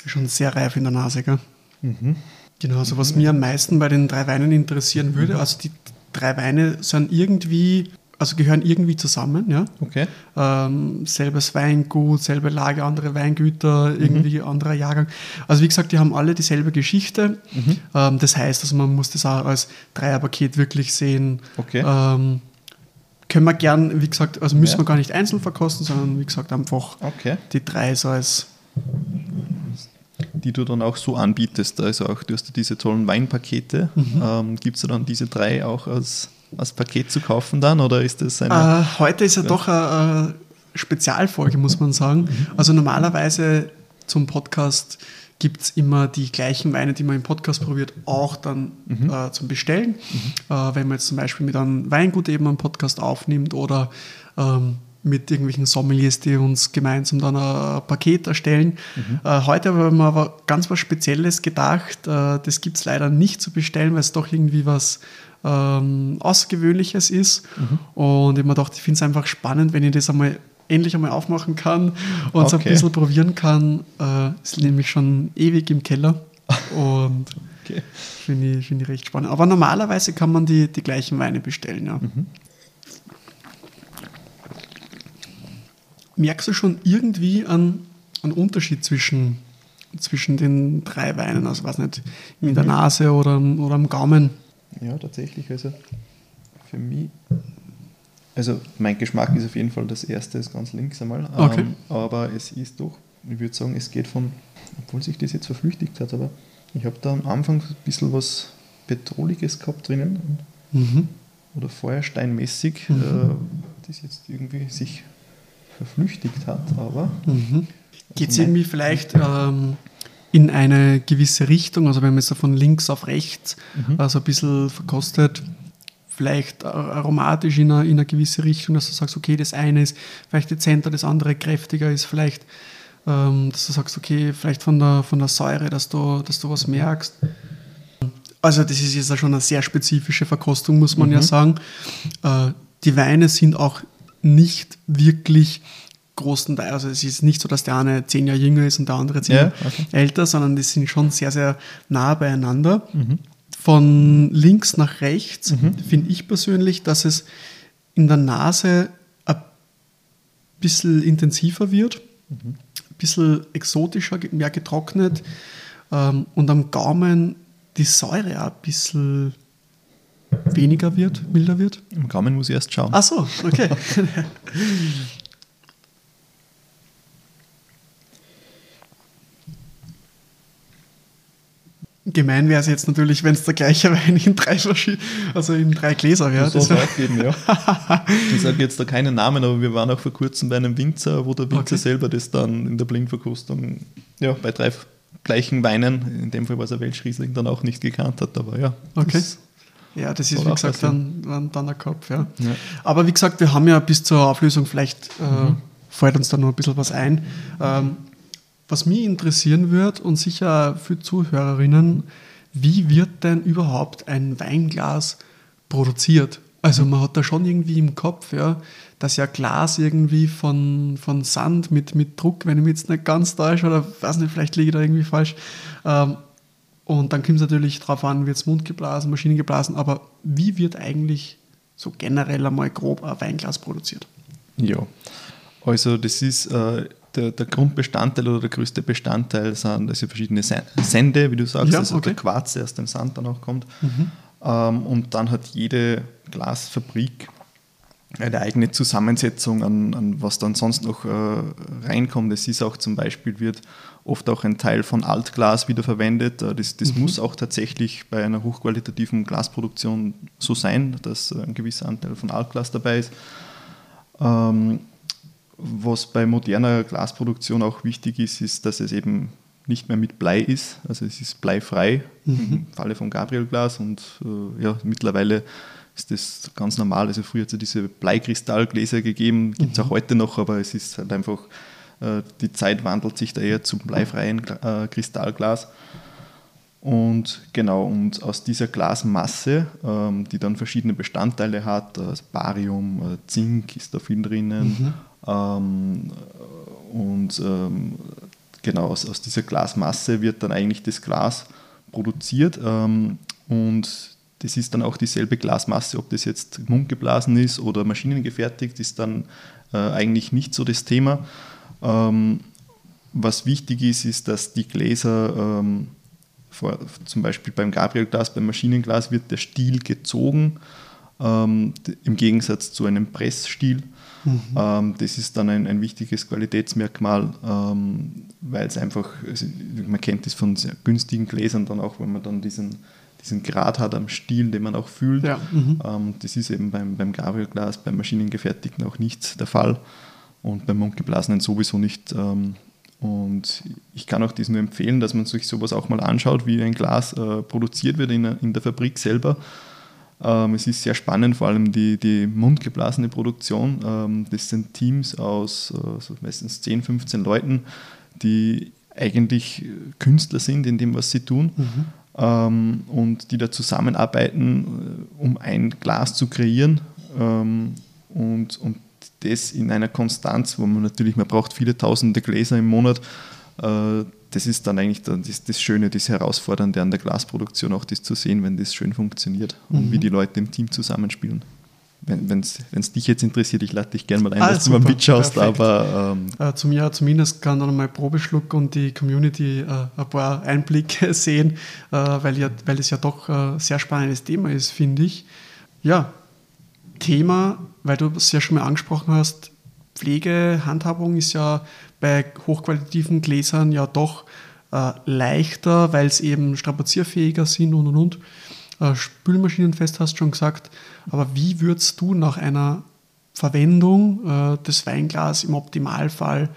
S1: Schon sehr reif in der Nase, gell? Mhm. Genau, also was mich am meisten bei den drei Weinen interessieren würde, also die drei Weine sind irgendwie, also gehören irgendwie zusammen, ja.
S2: Okay.
S1: Ähm, selbes Weingut, selbe Lage, andere Weingüter, irgendwie mhm. anderer Jahrgang. Also wie gesagt, die haben alle dieselbe Geschichte. Mhm. Ähm, das heißt, also man muss das auch als Dreierpaket wirklich sehen.
S2: Okay.
S1: Ähm, können wir gern, wie gesagt, also müssen ja. wir gar nicht einzeln verkosten, sondern wie gesagt einfach
S2: okay.
S1: die drei so als
S2: die du dann auch so anbietest. Also auch, du hast ja diese tollen Weinpakete. Mhm. Ähm, Gibt es dann diese drei auch als, als Paket zu kaufen dann oder ist das eine?
S1: Äh, heute ist ja, doch eine Spezialfolge, muss man sagen. Mhm. Also normalerweise zum Podcast gibt es immer die gleichen Weine, die man im Podcast probiert, auch dann mhm. äh, zum Bestellen. Mhm. Äh, wenn man jetzt zum Beispiel mit einem Weingut eben einen Podcast aufnimmt oder ähm, mit irgendwelchen Sommeliers, die uns gemeinsam dann ein Paket erstellen. Mhm. Äh, heute haben wir aber ganz was Spezielles gedacht. Äh, das gibt es leider nicht zu bestellen, weil es doch irgendwie was ähm, Außergewöhnliches ist. Mhm. Und ich habe mir gedacht, ich finde es einfach spannend, wenn ich das einmal endlich einmal aufmachen kann und okay. ein bisschen probieren kann. Äh, ist nämlich schon ewig im Keller. Und okay. finde ich, find ich recht spannend. Aber normalerweise kann man die, die gleichen Weine bestellen, ja. Mhm. Merkst du schon irgendwie einen, einen Unterschied zwischen, zwischen den drei Weinen? Also, weiß nicht, in der mhm. Nase oder, oder am Gaumen?
S2: Ja, tatsächlich. Also, für mich, also, mein Geschmack ist auf jeden Fall das erste, ist ganz links einmal.
S1: Okay. Ähm,
S2: aber es ist doch, ich würde sagen, es geht von, obwohl sich das jetzt verflüchtigt hat, aber ich habe da am Anfang ein bisschen was Petroliges gehabt drinnen. Mhm. Oder Feuersteinmäßig, mhm. äh, das jetzt irgendwie sich verflüchtigt hat, aber.
S1: Mhm. Geht es irgendwie vielleicht ähm, in eine gewisse Richtung, also wenn man es so von links auf rechts mhm. also ein bisschen verkostet, vielleicht aromatisch in eine, in eine gewisse Richtung, dass du sagst, okay, das eine ist vielleicht dezenter, das andere kräftiger ist, vielleicht, ähm, dass du sagst, okay, vielleicht von der, von der Säure, dass du, dass du was merkst. Also das ist jetzt schon eine sehr spezifische Verkostung, muss man mhm. ja sagen. Äh, die Weine sind auch nicht wirklich großen Teil, also es ist nicht so, dass der eine zehn Jahre jünger ist und der andere zehn Jahre okay. älter, sondern die sind schon sehr, sehr nah beieinander. Mhm. Von links nach rechts mhm. finde ich persönlich, dass es in der Nase ein bisschen intensiver wird, mhm. ein bisschen exotischer, mehr getrocknet ähm, und am Gaumen die Säure auch ein bisschen weniger wird, milder wird?
S2: Im Gaumen muss ich erst schauen.
S1: Ach so, okay. Gemein wäre es jetzt natürlich, wenn es der gleiche Wein in drei also in drei Gläser wäre.
S2: Das soll es geben, ja. ich sage jetzt da keinen Namen, aber wir waren auch vor kurzem bei einem Winzer, wo der Winzer okay. selber das dann in der Blindverkostung ja, bei drei gleichen Weinen, in dem Fall war es ein Welschriesling, dann auch nicht gekannt hat. Aber ja,
S1: okay. Ja, das ist, wie gesagt, dann, dann der Kopf. Ja. ja. Aber wie gesagt, wir haben ja bis zur Auflösung, vielleicht äh, mhm. fällt uns da noch ein bisschen was ein. Ähm, was mich interessieren wird und sicher für Zuhörerinnen, wie wird denn überhaupt ein Weinglas produziert? Also man hat da schon irgendwie im Kopf, ja, dass ja Glas irgendwie von, von Sand mit, mit Druck, wenn ich mich jetzt nicht ganz täusche, oder weiß nicht, vielleicht liege ich da irgendwie falsch, ähm, Und dann kommt es natürlich darauf an, wird es Mund geblasen, Maschinen geblasen, aber wie wird eigentlich so generell einmal grob ein Weinglas produziert?
S2: Ja, also das ist äh, der, der, Grundbestandteil oder der größte Bestandteil sind also verschiedene Sände, wie du sagst, ja, also okay. der Quarz, der aus dem Sand dann auch kommt. Mhm. Ähm, und dann hat jede Glasfabrik eine eigene Zusammensetzung an, an was dann sonst noch äh, reinkommt. Es ist auch zum Beispiel, wird oft auch ein Teil von Altglas wiederverwendet. Äh, das, das mhm. muss auch tatsächlich bei einer hochqualitativen Glasproduktion so sein, dass ein gewisser Anteil von Altglas dabei ist. Ähm, was bei moderner Glasproduktion auch wichtig ist, ist, dass es eben nicht mehr mit Blei ist. Also es ist bleifrei mhm. im Falle von Gabriel Glas und äh, ja, mittlerweile ist das ganz normal. Also früher hat es diese Bleikristallgläser gegeben, gibt es mhm. auch heute noch, aber es ist halt einfach, äh, die Zeit wandelt sich da eher zum bleifreien äh, Kristallglas. Und genau, und aus dieser Glasmasse, ähm, die dann verschiedene Bestandteile hat, also Barium, äh, Zink ist da viel drinnen, mhm. ähm, und ähm, genau, aus, aus, dieser Glasmasse wird dann eigentlich das Glas produziert ähm, und das ist dann auch dieselbe Glasmasse, ob das jetzt mundgeblasen ist oder maschinengefertigt, ist dann äh, eigentlich nicht so das Thema. Ähm, was wichtig ist, ist, dass die Gläser, ähm, vor, zum Beispiel beim Gabrielglas, beim Maschinenglas, wird der Stiel gezogen, ähm, im Gegensatz zu einem Pressstiel. Mhm. Ähm, das ist dann ein, ein wichtiges Qualitätsmerkmal, ähm, weil es einfach, also man kennt das von sehr günstigen Gläsern dann auch, wenn man dann diesen diesen Grad hat am Stiel, den man auch fühlt. Ja. Mhm. Ähm, das ist eben beim, beim Gabrielglas, beim Maschinengefertigten auch nicht der Fall und beim Mundgeblasenen sowieso nicht. Ähm, und ich kann auch das nur empfehlen, dass man sich sowas auch mal anschaut, wie ein Glas äh, produziert wird in, in der Fabrik selber. Ähm, es ist sehr spannend, vor allem die, die mundgeblasene Produktion. Ähm, das sind Teams aus äh, so meistens 10, 15 Leuten, die eigentlich Künstler sind in dem, was sie tun. Mhm ähm, und die da zusammenarbeiten, äh, um ein Glas zu kreieren ähm, und, und das in einer Konstanz, wo man natürlich, man braucht viele tausende Gläser im Monat, äh, das ist dann eigentlich das, das, Schöne, das Herausfordernde an der Glasproduktion, auch das zu sehen, wenn das schön funktioniert und mhm. wie die Leute im Team zusammenspielen wenn es dich jetzt interessiert, ich lade dich gerne mal ein, ah, dass super, du mal mitschaust. Aber,
S1: ähm äh, zum Jahr zumindest kann dann mal Probeschluck und die Community äh, ein paar Einblicke sehen, äh, weil, ja, weil es ja doch ein äh, sehr spannendes Thema ist, finde ich. Ja, Thema, weil du es ja schon mal angesprochen hast, Pflegehandhabung ist ja bei hochqualitativen Gläsern ja doch äh, leichter, weil es eben strapazierfähiger sind und und und. Äh, Spülmaschinenfest hast du schon gesagt. Aber wie würdest du nach einer Verwendung äh, des Weinglas im Optimalfall,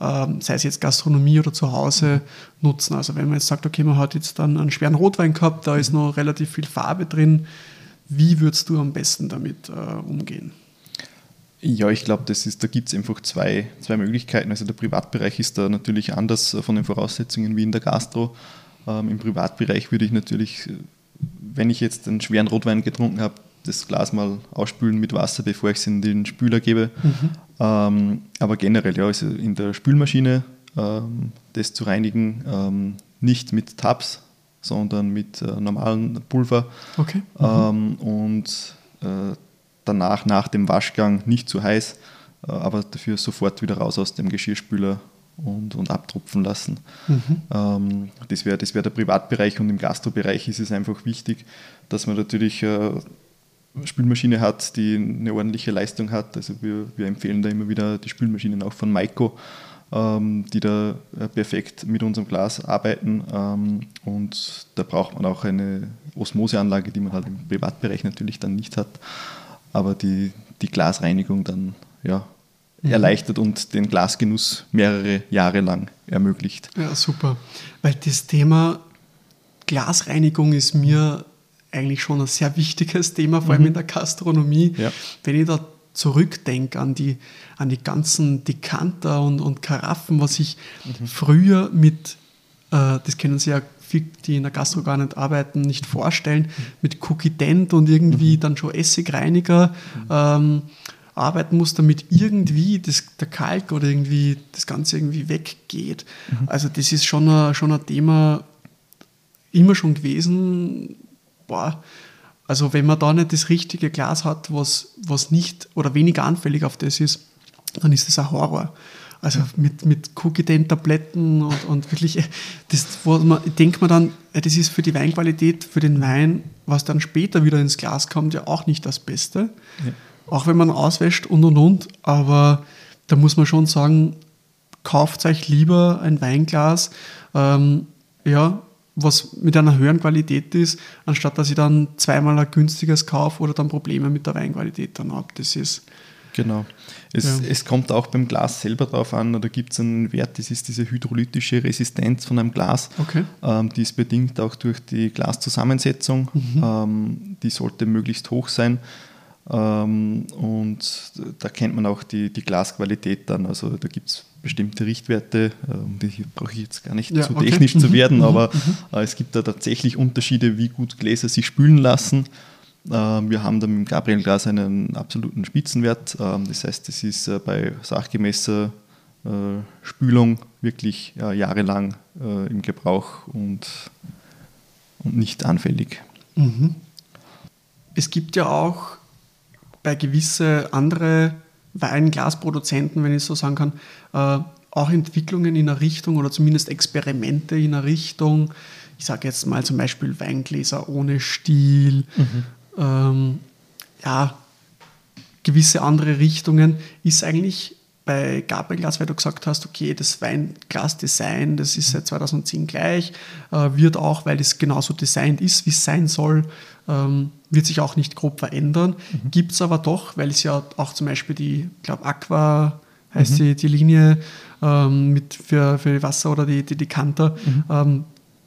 S1: äh, sei es jetzt Gastronomie oder zu Hause, nutzen? Also wenn man jetzt sagt, okay, man hat jetzt dann einen schweren Rotwein gehabt, da ist noch relativ viel Farbe drin, wie würdest du am besten damit äh, umgehen?
S2: Ja, ich glaube, da gibt es einfach zwei, zwei Möglichkeiten. Also der Privatbereich ist da natürlich anders von den Voraussetzungen wie in der Gastro. Ähm, Im Privatbereich würde ich natürlich, wenn ich jetzt einen schweren Rotwein getrunken habe, das Glas mal ausspülen mit Wasser, bevor ich es in den Spüler gebe. Mhm. Ähm, aber generell, ja, also in der Spülmaschine ähm, das zu reinigen, ähm, nicht mit Tabs, sondern mit äh, normalen Pulver.
S1: Okay.
S2: Mhm. Ähm, und äh, danach, nach dem Waschgang, nicht zu heiß, äh, aber dafür sofort wieder raus aus dem Geschirrspüler und, und abtropfen lassen. Mhm. Ähm, das wäre das wär der Privatbereich und im Gastrobereich ist es einfach wichtig, dass man natürlich äh, Spülmaschine hat, die eine ordentliche Leistung hat. Also wir, wir empfehlen da immer wieder die Spülmaschinen auch von Maiko, ähm, die da äh, perfekt mit unserem Glas arbeiten. Ähm, und da braucht man auch eine Osmoseanlage, die man halt im Privatbereich natürlich dann nicht hat, aber die die Glasreinigung dann ja, mhm. erleichtert und den Glasgenuss mehrere Jahre lang ermöglicht.
S1: Ja, super. Weil das Thema Glasreinigung ist mir eigentlich schon ein sehr wichtiges Thema, vor allem mhm. in der Gastronomie. Ja. Wenn ich da zurückdenke an die, an die ganzen Dekanter und, und Karaffen, was ich mhm. früher mit, äh, das kennen Sie ja viele, die in der Gastro gar nicht arbeiten, nicht vorstellen, mhm. mit Cookie Dent und irgendwie mhm. dann schon Essigreiniger ähm, arbeiten muss, damit irgendwie das, der Kalk oder irgendwie das Ganze irgendwie weggeht. Mhm. Also das ist schon ein, schon ein Thema, immer schon gewesen, boah, also wenn man da nicht das richtige Glas hat, was, was nicht oder weniger anfällig auf das ist, dann ist das ein Horror. Also mit, mit Cookie-Tabletten und, und wirklich, das, wo man, denkt man dann, das ist für die Weinqualität, für den Wein, was dann später wieder ins Glas kommt, ja auch nicht das Beste. Ja. Auch wenn man auswäscht und und und. Aber da muss man schon sagen, kauft euch lieber ein Weinglas, ähm, ja, was mit einer höheren Qualität ist, anstatt dass ich dann zweimal ein günstiges kaufe oder dann Probleme mit der Weinqualität dann habe. Das ist
S2: Genau. Es, ja. es kommt auch beim Glas selber drauf an, da gibt es einen Wert, das ist diese hydrolytische Resistenz von einem Glas.
S1: Okay.
S2: Ähm, die ist bedingt auch durch die Glaszusammensetzung. Mhm. Ähm, die sollte möglichst hoch sein. Ähm, und da kennt man auch die, die Glasqualität dann. Also da gibt es bestimmte Richtwerte, um die brauche ich jetzt gar nicht ja, zu okay. technisch zu werden, mhm. aber mhm. Äh, es gibt da tatsächlich Unterschiede, wie gut Gläser sich spülen lassen. Ähm, wir haben da mit dem Gabriel-Glas einen absoluten Spitzenwert. Ähm, das heißt, es ist äh, bei sachgemäßer äh, Spülung wirklich jahrelang im Gebrauch und, und nicht anfällig.
S1: Mhm. Es gibt ja auch bei gewisse andere Weinglasproduzenten, wenn ich so sagen kann, auch Entwicklungen in einer Richtung oder zumindest Experimente in einer Richtung. Ich sage jetzt mal zum Beispiel Weingläser ohne Stiel. Mhm ähm, ja, gewisse andere Richtungen, ist eigentlich bei Gabrielglas, weil du gesagt hast, okay, das Weinglas-Design, das ist seit 2010 gleich, äh, wird auch, weil es genauso designt ist, wie es sein soll, ähm, wird sich auch nicht grob verändern. Mhm. Gibt es aber doch, weil es ja auch zum Beispiel die, ich glaube, Aqua heißt mhm. die, die Linie ähm, mit für, für Wasser oder die, die Dekanter, mhm. ähm,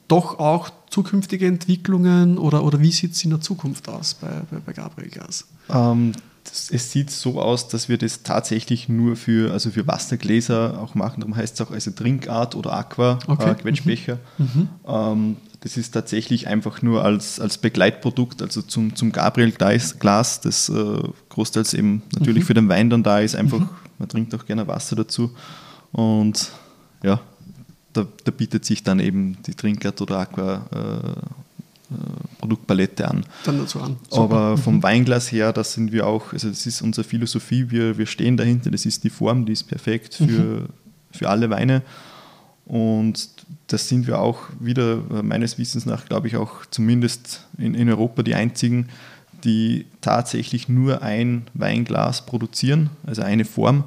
S1: doch auch zukünftige Entwicklungen oder, oder wie sieht es in der Zukunft aus bei, bei, bei Gabriel Gas?
S2: Ähm, das, es sieht so aus, dass wir das tatsächlich nur für, also für Wassergläser auch machen. Darum heißt es auch also Trinkart oder Aqua, okay. äh, Quetschbecher. Mhm. Ähm, das ist tatsächlich einfach nur als, als Begleitprodukt, also zum, zum Gabriel-Glas, das äh, großteils eben natürlich mhm. für den Wein dann da ist. Einfach, mhm. man trinkt auch gerne Wasser dazu. Und ja, da, da, bietet sich dann eben die Trinkart oder Aqua äh, äh, Produktpalette an.
S1: Dann dazu an.
S2: Super. Aber vom mhm. Weinglas her, das sind wir auch, also das ist unsere Philosophie, wir, wir stehen dahinter, das ist die Form, die ist perfekt für, mhm. für alle Weine. Und das sind wir auch wieder, äh, meines Wissens nach, glaube ich, auch zumindest in, in Europa die einzigen, die tatsächlich nur ein Weinglas produzieren, also eine Form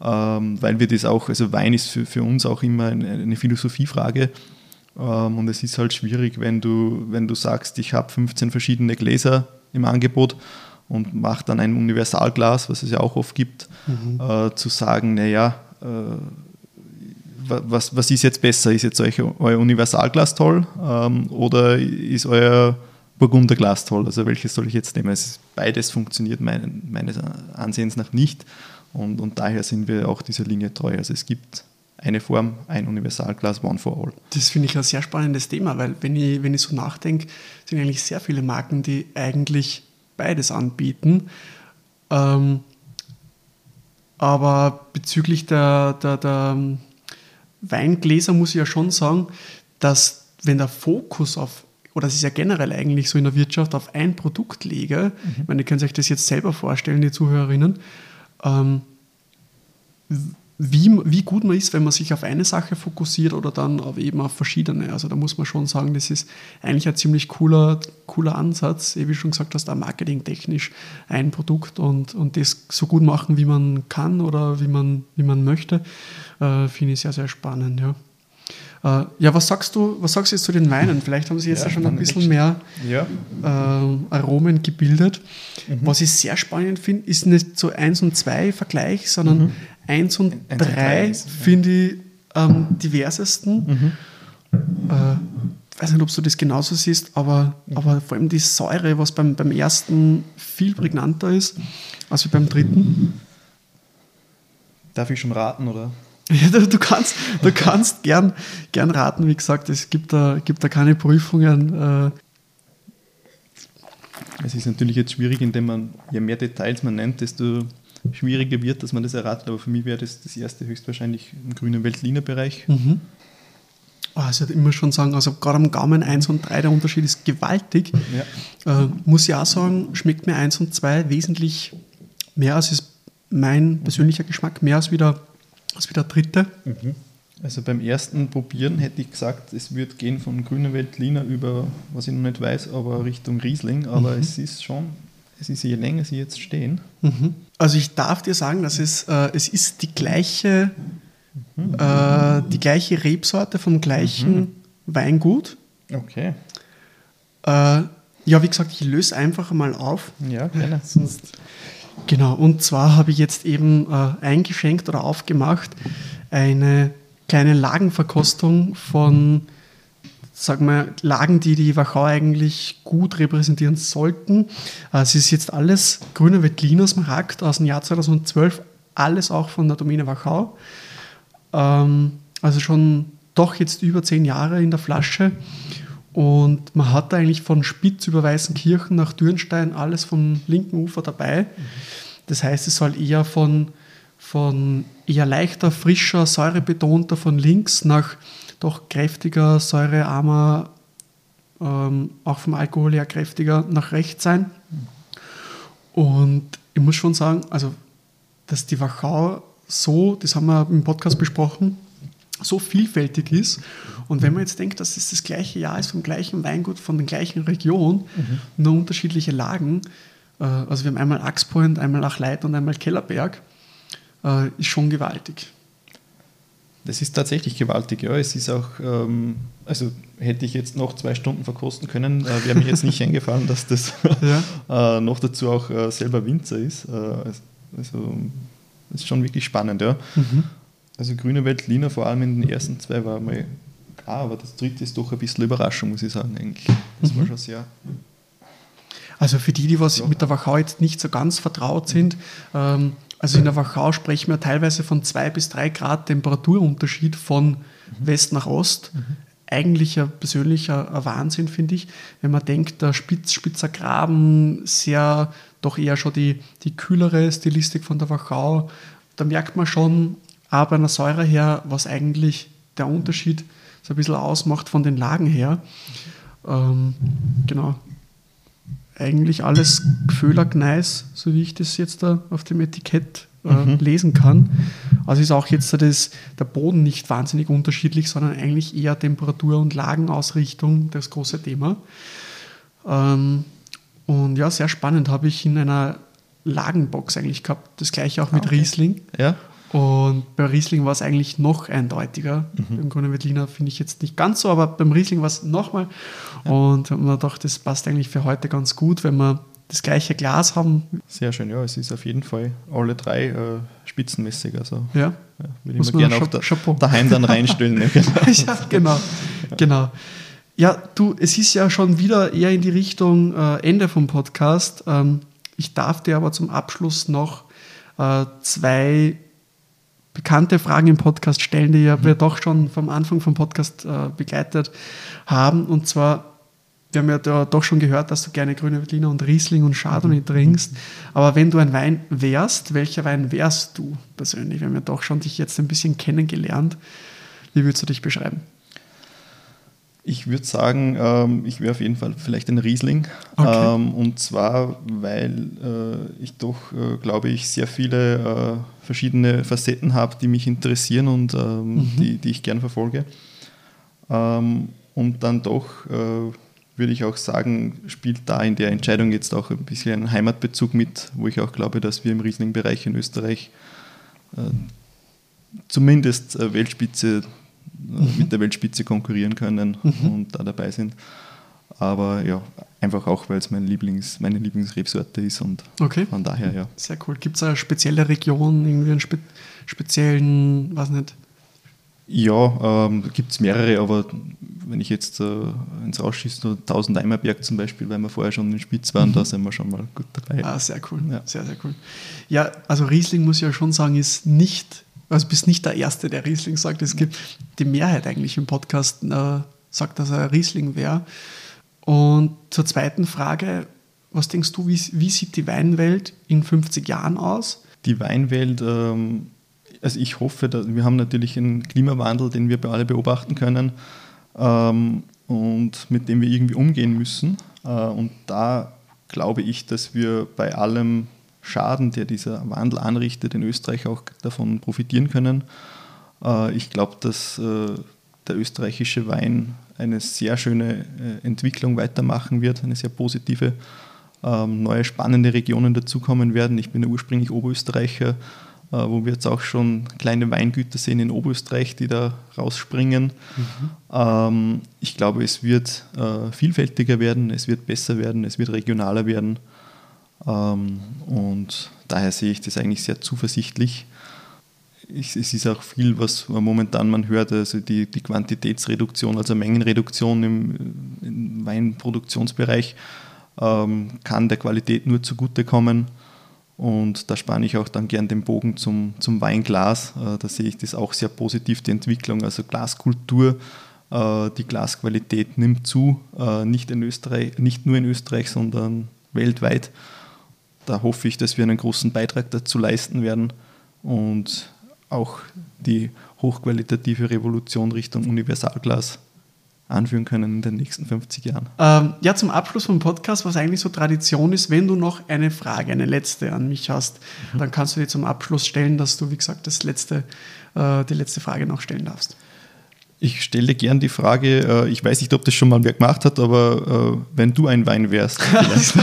S2: ähm, weil wir das auch, also Wein ist für, für uns auch immer eine, eine Philosophiefrage. Ähm, und es ist halt schwierig, wenn du, wenn du sagst, ich habe 15 verschiedene Gläser im Angebot und mache dann ein Universalglas, was es ja auch oft gibt, mhm. äh, zu sagen, naja, äh, was, was ist jetzt besser? Ist jetzt euch, euer Universalglas toll ähm, oder ist euer Burgunderglas toll? Also welches soll ich jetzt nehmen? Es beides funktioniert mein, meines Ansehens nach nicht. Und, und daher sind wir auch dieser Linie treu. Also es gibt eine Form, ein Universalglas, one for all.
S1: Das finde ich ein sehr spannendes Thema, weil wenn ich, wenn ich so nachdenke, sind eigentlich sehr viele Marken, die eigentlich beides anbieten. Ähm, aber bezüglich der, der, der Weingläser muss ich ja schon sagen, dass wenn der Fokus auf, oder das ist ja generell eigentlich so in der Wirtschaft, auf ein Produkt lege, mhm. ich meine, ihr könnt euch das jetzt selber vorstellen, die Zuhörerinnen, ähm, wie, wie gut man ist, wenn man sich auf eine Sache fokussiert oder dann auf eben auf verschiedene. Also da muss man schon sagen, das ist eigentlich ein ziemlich cooler, cooler Ansatz, wie du schon gesagt hast, auch marketingtechnisch ein Produkt und, und das so gut machen, wie man kann oder wie man, wie man möchte, äh, finde ich sehr, sehr spannend. Ja. Äh, ja, was sagst du, was sagst du jetzt zu den Weinen? Vielleicht haben sie jetzt ja, schon ein bisschen mehr ja. äh, Aromen gebildet. Mhm. Was ich sehr spannend finde, ist nicht so 1 und 2 Vergleich, sondern mhm. 1 und 3 finde ich am diversesten. Mhm. Äh, ich weiß nicht, ob du das genauso siehst, aber, mhm. aber vor allem die Säure, was beim, beim ersten viel prägnanter ist als beim dritten.
S2: Darf ich schon raten, oder?
S1: Ja, du, du, kannst, du kannst gern, gern raten, wie gesagt, es gibt da, gibt da keine Prüfungen. Äh.
S2: Es ist natürlich jetzt schwierig, indem man, je mehr Details man nennt, desto schwieriger wird, dass man das erratet. Aber für mich wäre das das erste höchstwahrscheinlich im grünen Veltliner-Bereich. Mhm.
S1: also ich würde immer schon sagen, also gerade am Gaumen 1 und 3, der Unterschied ist gewaltig. Ja. Äh, muss ich auch sagen, schmeckt mir 1 und 2 wesentlich mehr als ist mein persönlicher Geschmack, mehr als wieder, als wieder dritte.
S2: Mhm. Also beim ersten Probieren hätte ich gesagt, es wird gehen von Grüne Veltliner über, was ich noch nicht weiß, aber Richtung Riesling. Aber mhm. es ist schon, es ist je länger sie jetzt stehen.
S1: Mhm. Also ich darf dir sagen, dass es, äh, es ist die gleiche, mhm. äh, die gleiche Rebsorte vom gleichen mhm. Weingut.
S2: Okay.
S1: Äh, ja, wie gesagt, ich löse einfach mal auf.
S2: Ja, gerne. Sonst
S1: Genau, und zwar habe ich jetzt eben äh, eingeschenkt oder aufgemacht eine kleine Lagenverkostung von, sagen wir, Lagen, die die Wachau eigentlich gut repräsentieren sollten. Äh, es ist jetzt alles grüner Veltliner Smaragd aus dem Jahr 2012, alles auch von der Domäne Wachau. Ähm, also schon doch jetzt über zehn Jahre in der Flasche. Und man hat eigentlich von Spitz über Weißenkirchen nach Dürnstein alles vom linken Ufer dabei. Das heißt, es soll eher von, von eher leichter, frischer, säurebetonter von links nach doch kräftiger, säurearmer, ähm, auch vom Alkohol her kräftiger nach rechts sein. Und ich muss schon sagen, also, dass die Wachau so, das haben wir im Podcast besprochen, so vielfältig ist. Und wenn man jetzt denkt, dass es das gleiche Jahr ist, vom gleichen Weingut, von der gleichen Region, mhm. nur unterschiedliche Lagen, äh, also wir haben einmal Axpoint, einmal Achleit und einmal Kellerberg, äh, ist schon gewaltig.
S2: Das ist tatsächlich gewaltig, ja. Es ist auch, ähm, also hätte ich jetzt noch zwei Stunden verkosten können, äh, wäre mir jetzt nicht eingefallen, dass das ja. äh, noch dazu auch äh, selber Winzer ist. Äh, also, das ist schon wirklich spannend, ja. Mhm. Also Grüne Welt, Lina, vor allem in den ersten zwei war mal klar, aber das dritte ist doch ein bisschen Überraschung, muss ich sagen, eigentlich. Das mhm. war schon sehr.
S1: Also für die, die was ja. mit der Wachau jetzt nicht so ganz vertraut sind, ähm, also in der Wachau sprechen wir teilweise von zwei bis drei Grad Temperaturunterschied von mhm. West nach Ost. Mhm. Eigentlich ein persönlicher Wahnsinn, finde ich, wenn man denkt, der Spitz, Spitzer Graben, sehr doch eher schon die, die kühlere Stilistik von der Wachau. Da merkt man schon, aber einer Säure her, was eigentlich der Unterschied so ein bisschen ausmacht von den Lagen her. Ähm, genau. Eigentlich alles Gföhler-Gneis, so wie ich das jetzt da auf dem Etikett äh, mhm. lesen kann. Also ist auch jetzt das, der Boden nicht wahnsinnig unterschiedlich, sondern eigentlich eher Temperatur- und Lagenausrichtung das große Thema. Ähm, und ja, sehr spannend habe ich in einer Lagenbox eigentlich gehabt. Das gleiche auch mit ah, okay. Riesling.
S2: Ja.
S1: Und bei Riesling war es eigentlich noch eindeutiger. Mhm. Beim Grünen Veltliner finde ich jetzt nicht ganz so, aber beim Riesling war es nochmal. Ja. Und man gedacht, das passt eigentlich für heute ganz gut, wenn wir das gleiche Glas haben.
S2: Sehr schön, ja. Es ist auf jeden Fall alle drei äh, spitzenmäßig. Also,
S1: ja. ja
S2: würde ich mir gerne auch da, daheim dann reinstellen. Ne?
S1: ja, genau. genau. Ja, du, es ist ja schon wieder eher in die Richtung äh, Ende vom Podcast. Ähm, ich darf dir aber zum Abschluss noch äh, zwei bekannte Fragen im Podcast stellen, die ja mhm. wir doch schon vom Anfang vom Podcast äh, begleitet haben. Und zwar, wir haben ja da doch schon gehört, dass du gerne grüne Veltliner und Riesling und Chardonnay mhm. trinkst. Aber wenn du ein Wein wärst, welcher Wein wärst du persönlich? Wir haben ja doch schon dich jetzt ein bisschen kennengelernt. Wie würdest du dich beschreiben?
S2: Ich würde sagen, ähm, ich wäre auf jeden Fall vielleicht ein Riesling. Okay. Ähm, und zwar, weil äh, ich doch, äh, glaube ich, sehr viele äh, verschiedene Facetten habe, die mich interessieren und ähm, mhm. die, die ich gern verfolge. Ähm, und dann doch, äh, würde ich auch sagen, spielt da in der Entscheidung jetzt auch ein bisschen ein Heimatbezug mit, wo ich auch glaube, dass wir im Riesling-Bereich in Österreich äh, zumindest äh, Weltspitze. Mit der Weltspitze konkurrieren können mhm. und da dabei sind. Aber ja, einfach auch, weil es mein Lieblings, meine Lieblingsrebsorte ist und
S1: okay.
S2: von daher, ja.
S1: Sehr cool. Gibt es eine spezielle Region, irgendwie einen spe speziellen, was nicht?
S2: Ja, ähm, gibt es mehrere, aber wenn ich jetzt äh, ins Rausschieße, so 1000 Eimerberg zum Beispiel, weil wir vorher schon in Spitz waren, mhm. da sind wir schon mal gut dabei.
S1: Ah, sehr cool. Ja. Sehr, sehr cool. Ja, also Riesling muss ich ja schon sagen, ist nicht also bist nicht der Erste, der Riesling sagt. Es gibt die Mehrheit eigentlich im Podcast, äh, sagt, dass er Riesling wäre. Und zur zweiten Frage, was denkst du, wie, wie, sieht die Weinwelt in 50 Jahren aus?
S2: Die Weinwelt, ähm, also ich hoffe, dass, wir haben natürlich einen Klimawandel, den wir alle beobachten können. ähm, und mit dem wir irgendwie umgehen müssen. Äh, und da glaube ich, dass wir bei allem Schaden, der dieser Wandel anrichtet, in Österreich auch davon profitieren können. Äh, ich glaube, dass äh, der österreichische Wein eine sehr schöne äh, Entwicklung weitermachen wird, eine sehr positive. Ähm, neue spannende Regionen dazukommen werden. Ich bin ja ursprünglich Oberösterreicher, wo wir jetzt auch schon kleine Weingüter sehen in Oberösterreich, die da rausspringen. Mhm. Ähm, ich glaube, es wird vielfältiger werden, es wird besser werden, es wird regionaler werden. Ähm, und daher sehe ich das eigentlich sehr zuversichtlich. es ist auch viel, was momentan man hört, also die, die Quantitätsreduktion, also Mengenreduktion im, im Weinproduktionsbereich ähm, kann der Qualität nur zugutekommen. Und da spanne ich auch dann gern den Bogen zum, zum Weinglas. Äh, da sehe ich das auch sehr positiv, die Entwicklung. Also Glaskultur, äh, die Glasqualität nimmt zu, äh, nicht, in Österreich, nicht nur in Österreich, sondern weltweit da hoffe ich, dass wir einen großen Beitrag dazu leisten werden und auch die hochqualitative Revolution Richtung Universalglas anführen können in den nächsten 50 Jahren.
S1: Ähm, ja, zum Abschluss vom Podcast, was eigentlich so Tradition ist, wenn du noch eine Frage, eine letzte an mich hast, mhm. dann kannst du dir zum Abschluss stellen, dass du, wie gesagt, das letzte, äh, die letzte Frage noch stellen darfst.
S2: Ich stelle gern die Frage, äh, ich weiß nicht, ob das schon mal wer gemacht hat, aber äh, wenn du ein Wein wärst,
S1: das zu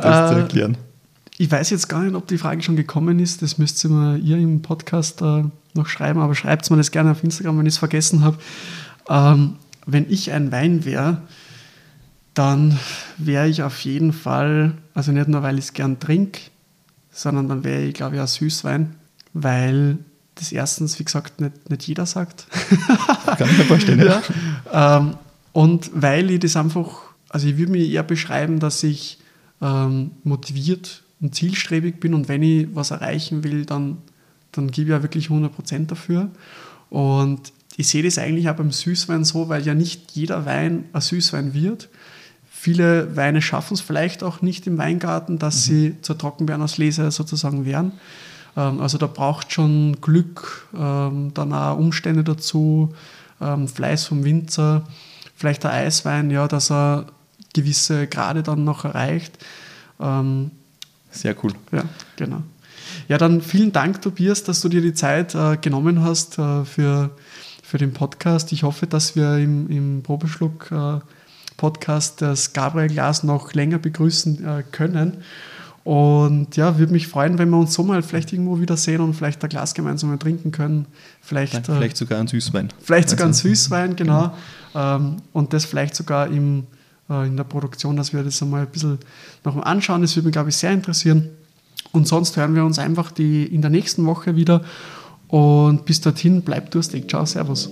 S1: äh, erklären. Ich weiß jetzt gar nicht, ob die Frage schon gekommen ist. Das müsst ihr mir ihr im Podcast noch schreiben, aber schreibt es mir das gerne auf Instagram, wenn ich es vergessen habe. Ähm, wenn ich ein Wein wäre, dann wäre ich auf jeden Fall, also nicht nur, weil ich es gern trinke, sondern dann wäre ich, glaube ich, ein Süßwein, weil das erstens, wie gesagt, nicht, nicht jeder sagt.
S2: Kann ich mir vorstellen, ja.
S1: ja. Ähm, und weil ich das einfach, also ich würde mich eher beschreiben, dass ich ähm, motiviert und zielstrebig bin und wenn ich was erreichen will, dann, dann gebe ich ja wirklich 100% dafür. Und ich sehe das eigentlich auch beim Süßwein so, weil ja nicht jeder Wein ein Süßwein wird. Viele Weine schaffen es vielleicht auch nicht im Weingarten, dass mhm. sie zur Trockenbeerenauslese sozusagen werden. Ähm, also da braucht schon Glück, ähm, dann auch Umstände dazu, ähm, Fleiß vom Winzer, vielleicht der Eiswein, ja, dass er gewisse Grade dann noch erreicht.
S2: Sehr cool.
S1: Ja, genau. Ja, dann vielen Dank, Tobias, dass du dir die Zeit äh, genommen hast äh, für, für den Podcast. Ich hoffe, dass wir im, im Probeschluck äh, Podcast das Gabriel Glas noch länger begrüßen können. Und ja, würde mich freuen, wenn wir uns so mal vielleicht irgendwo wieder sehen und vielleicht ein Glas gemeinsam trinken können. Vielleicht,
S2: vielleicht sogar ein Süßwein.
S1: Vielleicht sogar also, ein Süßwein, genau. genau. und das vielleicht sogar im, äh, in der Produktion, dass wir das einmal ein bisschen noch mal anschauen. Das würde mich, glaube ich, sehr interessieren. Und sonst hören wir uns einfach die, in der nächsten Woche wieder. Und bis dorthin, bleibt durstig. Ciao, Servus.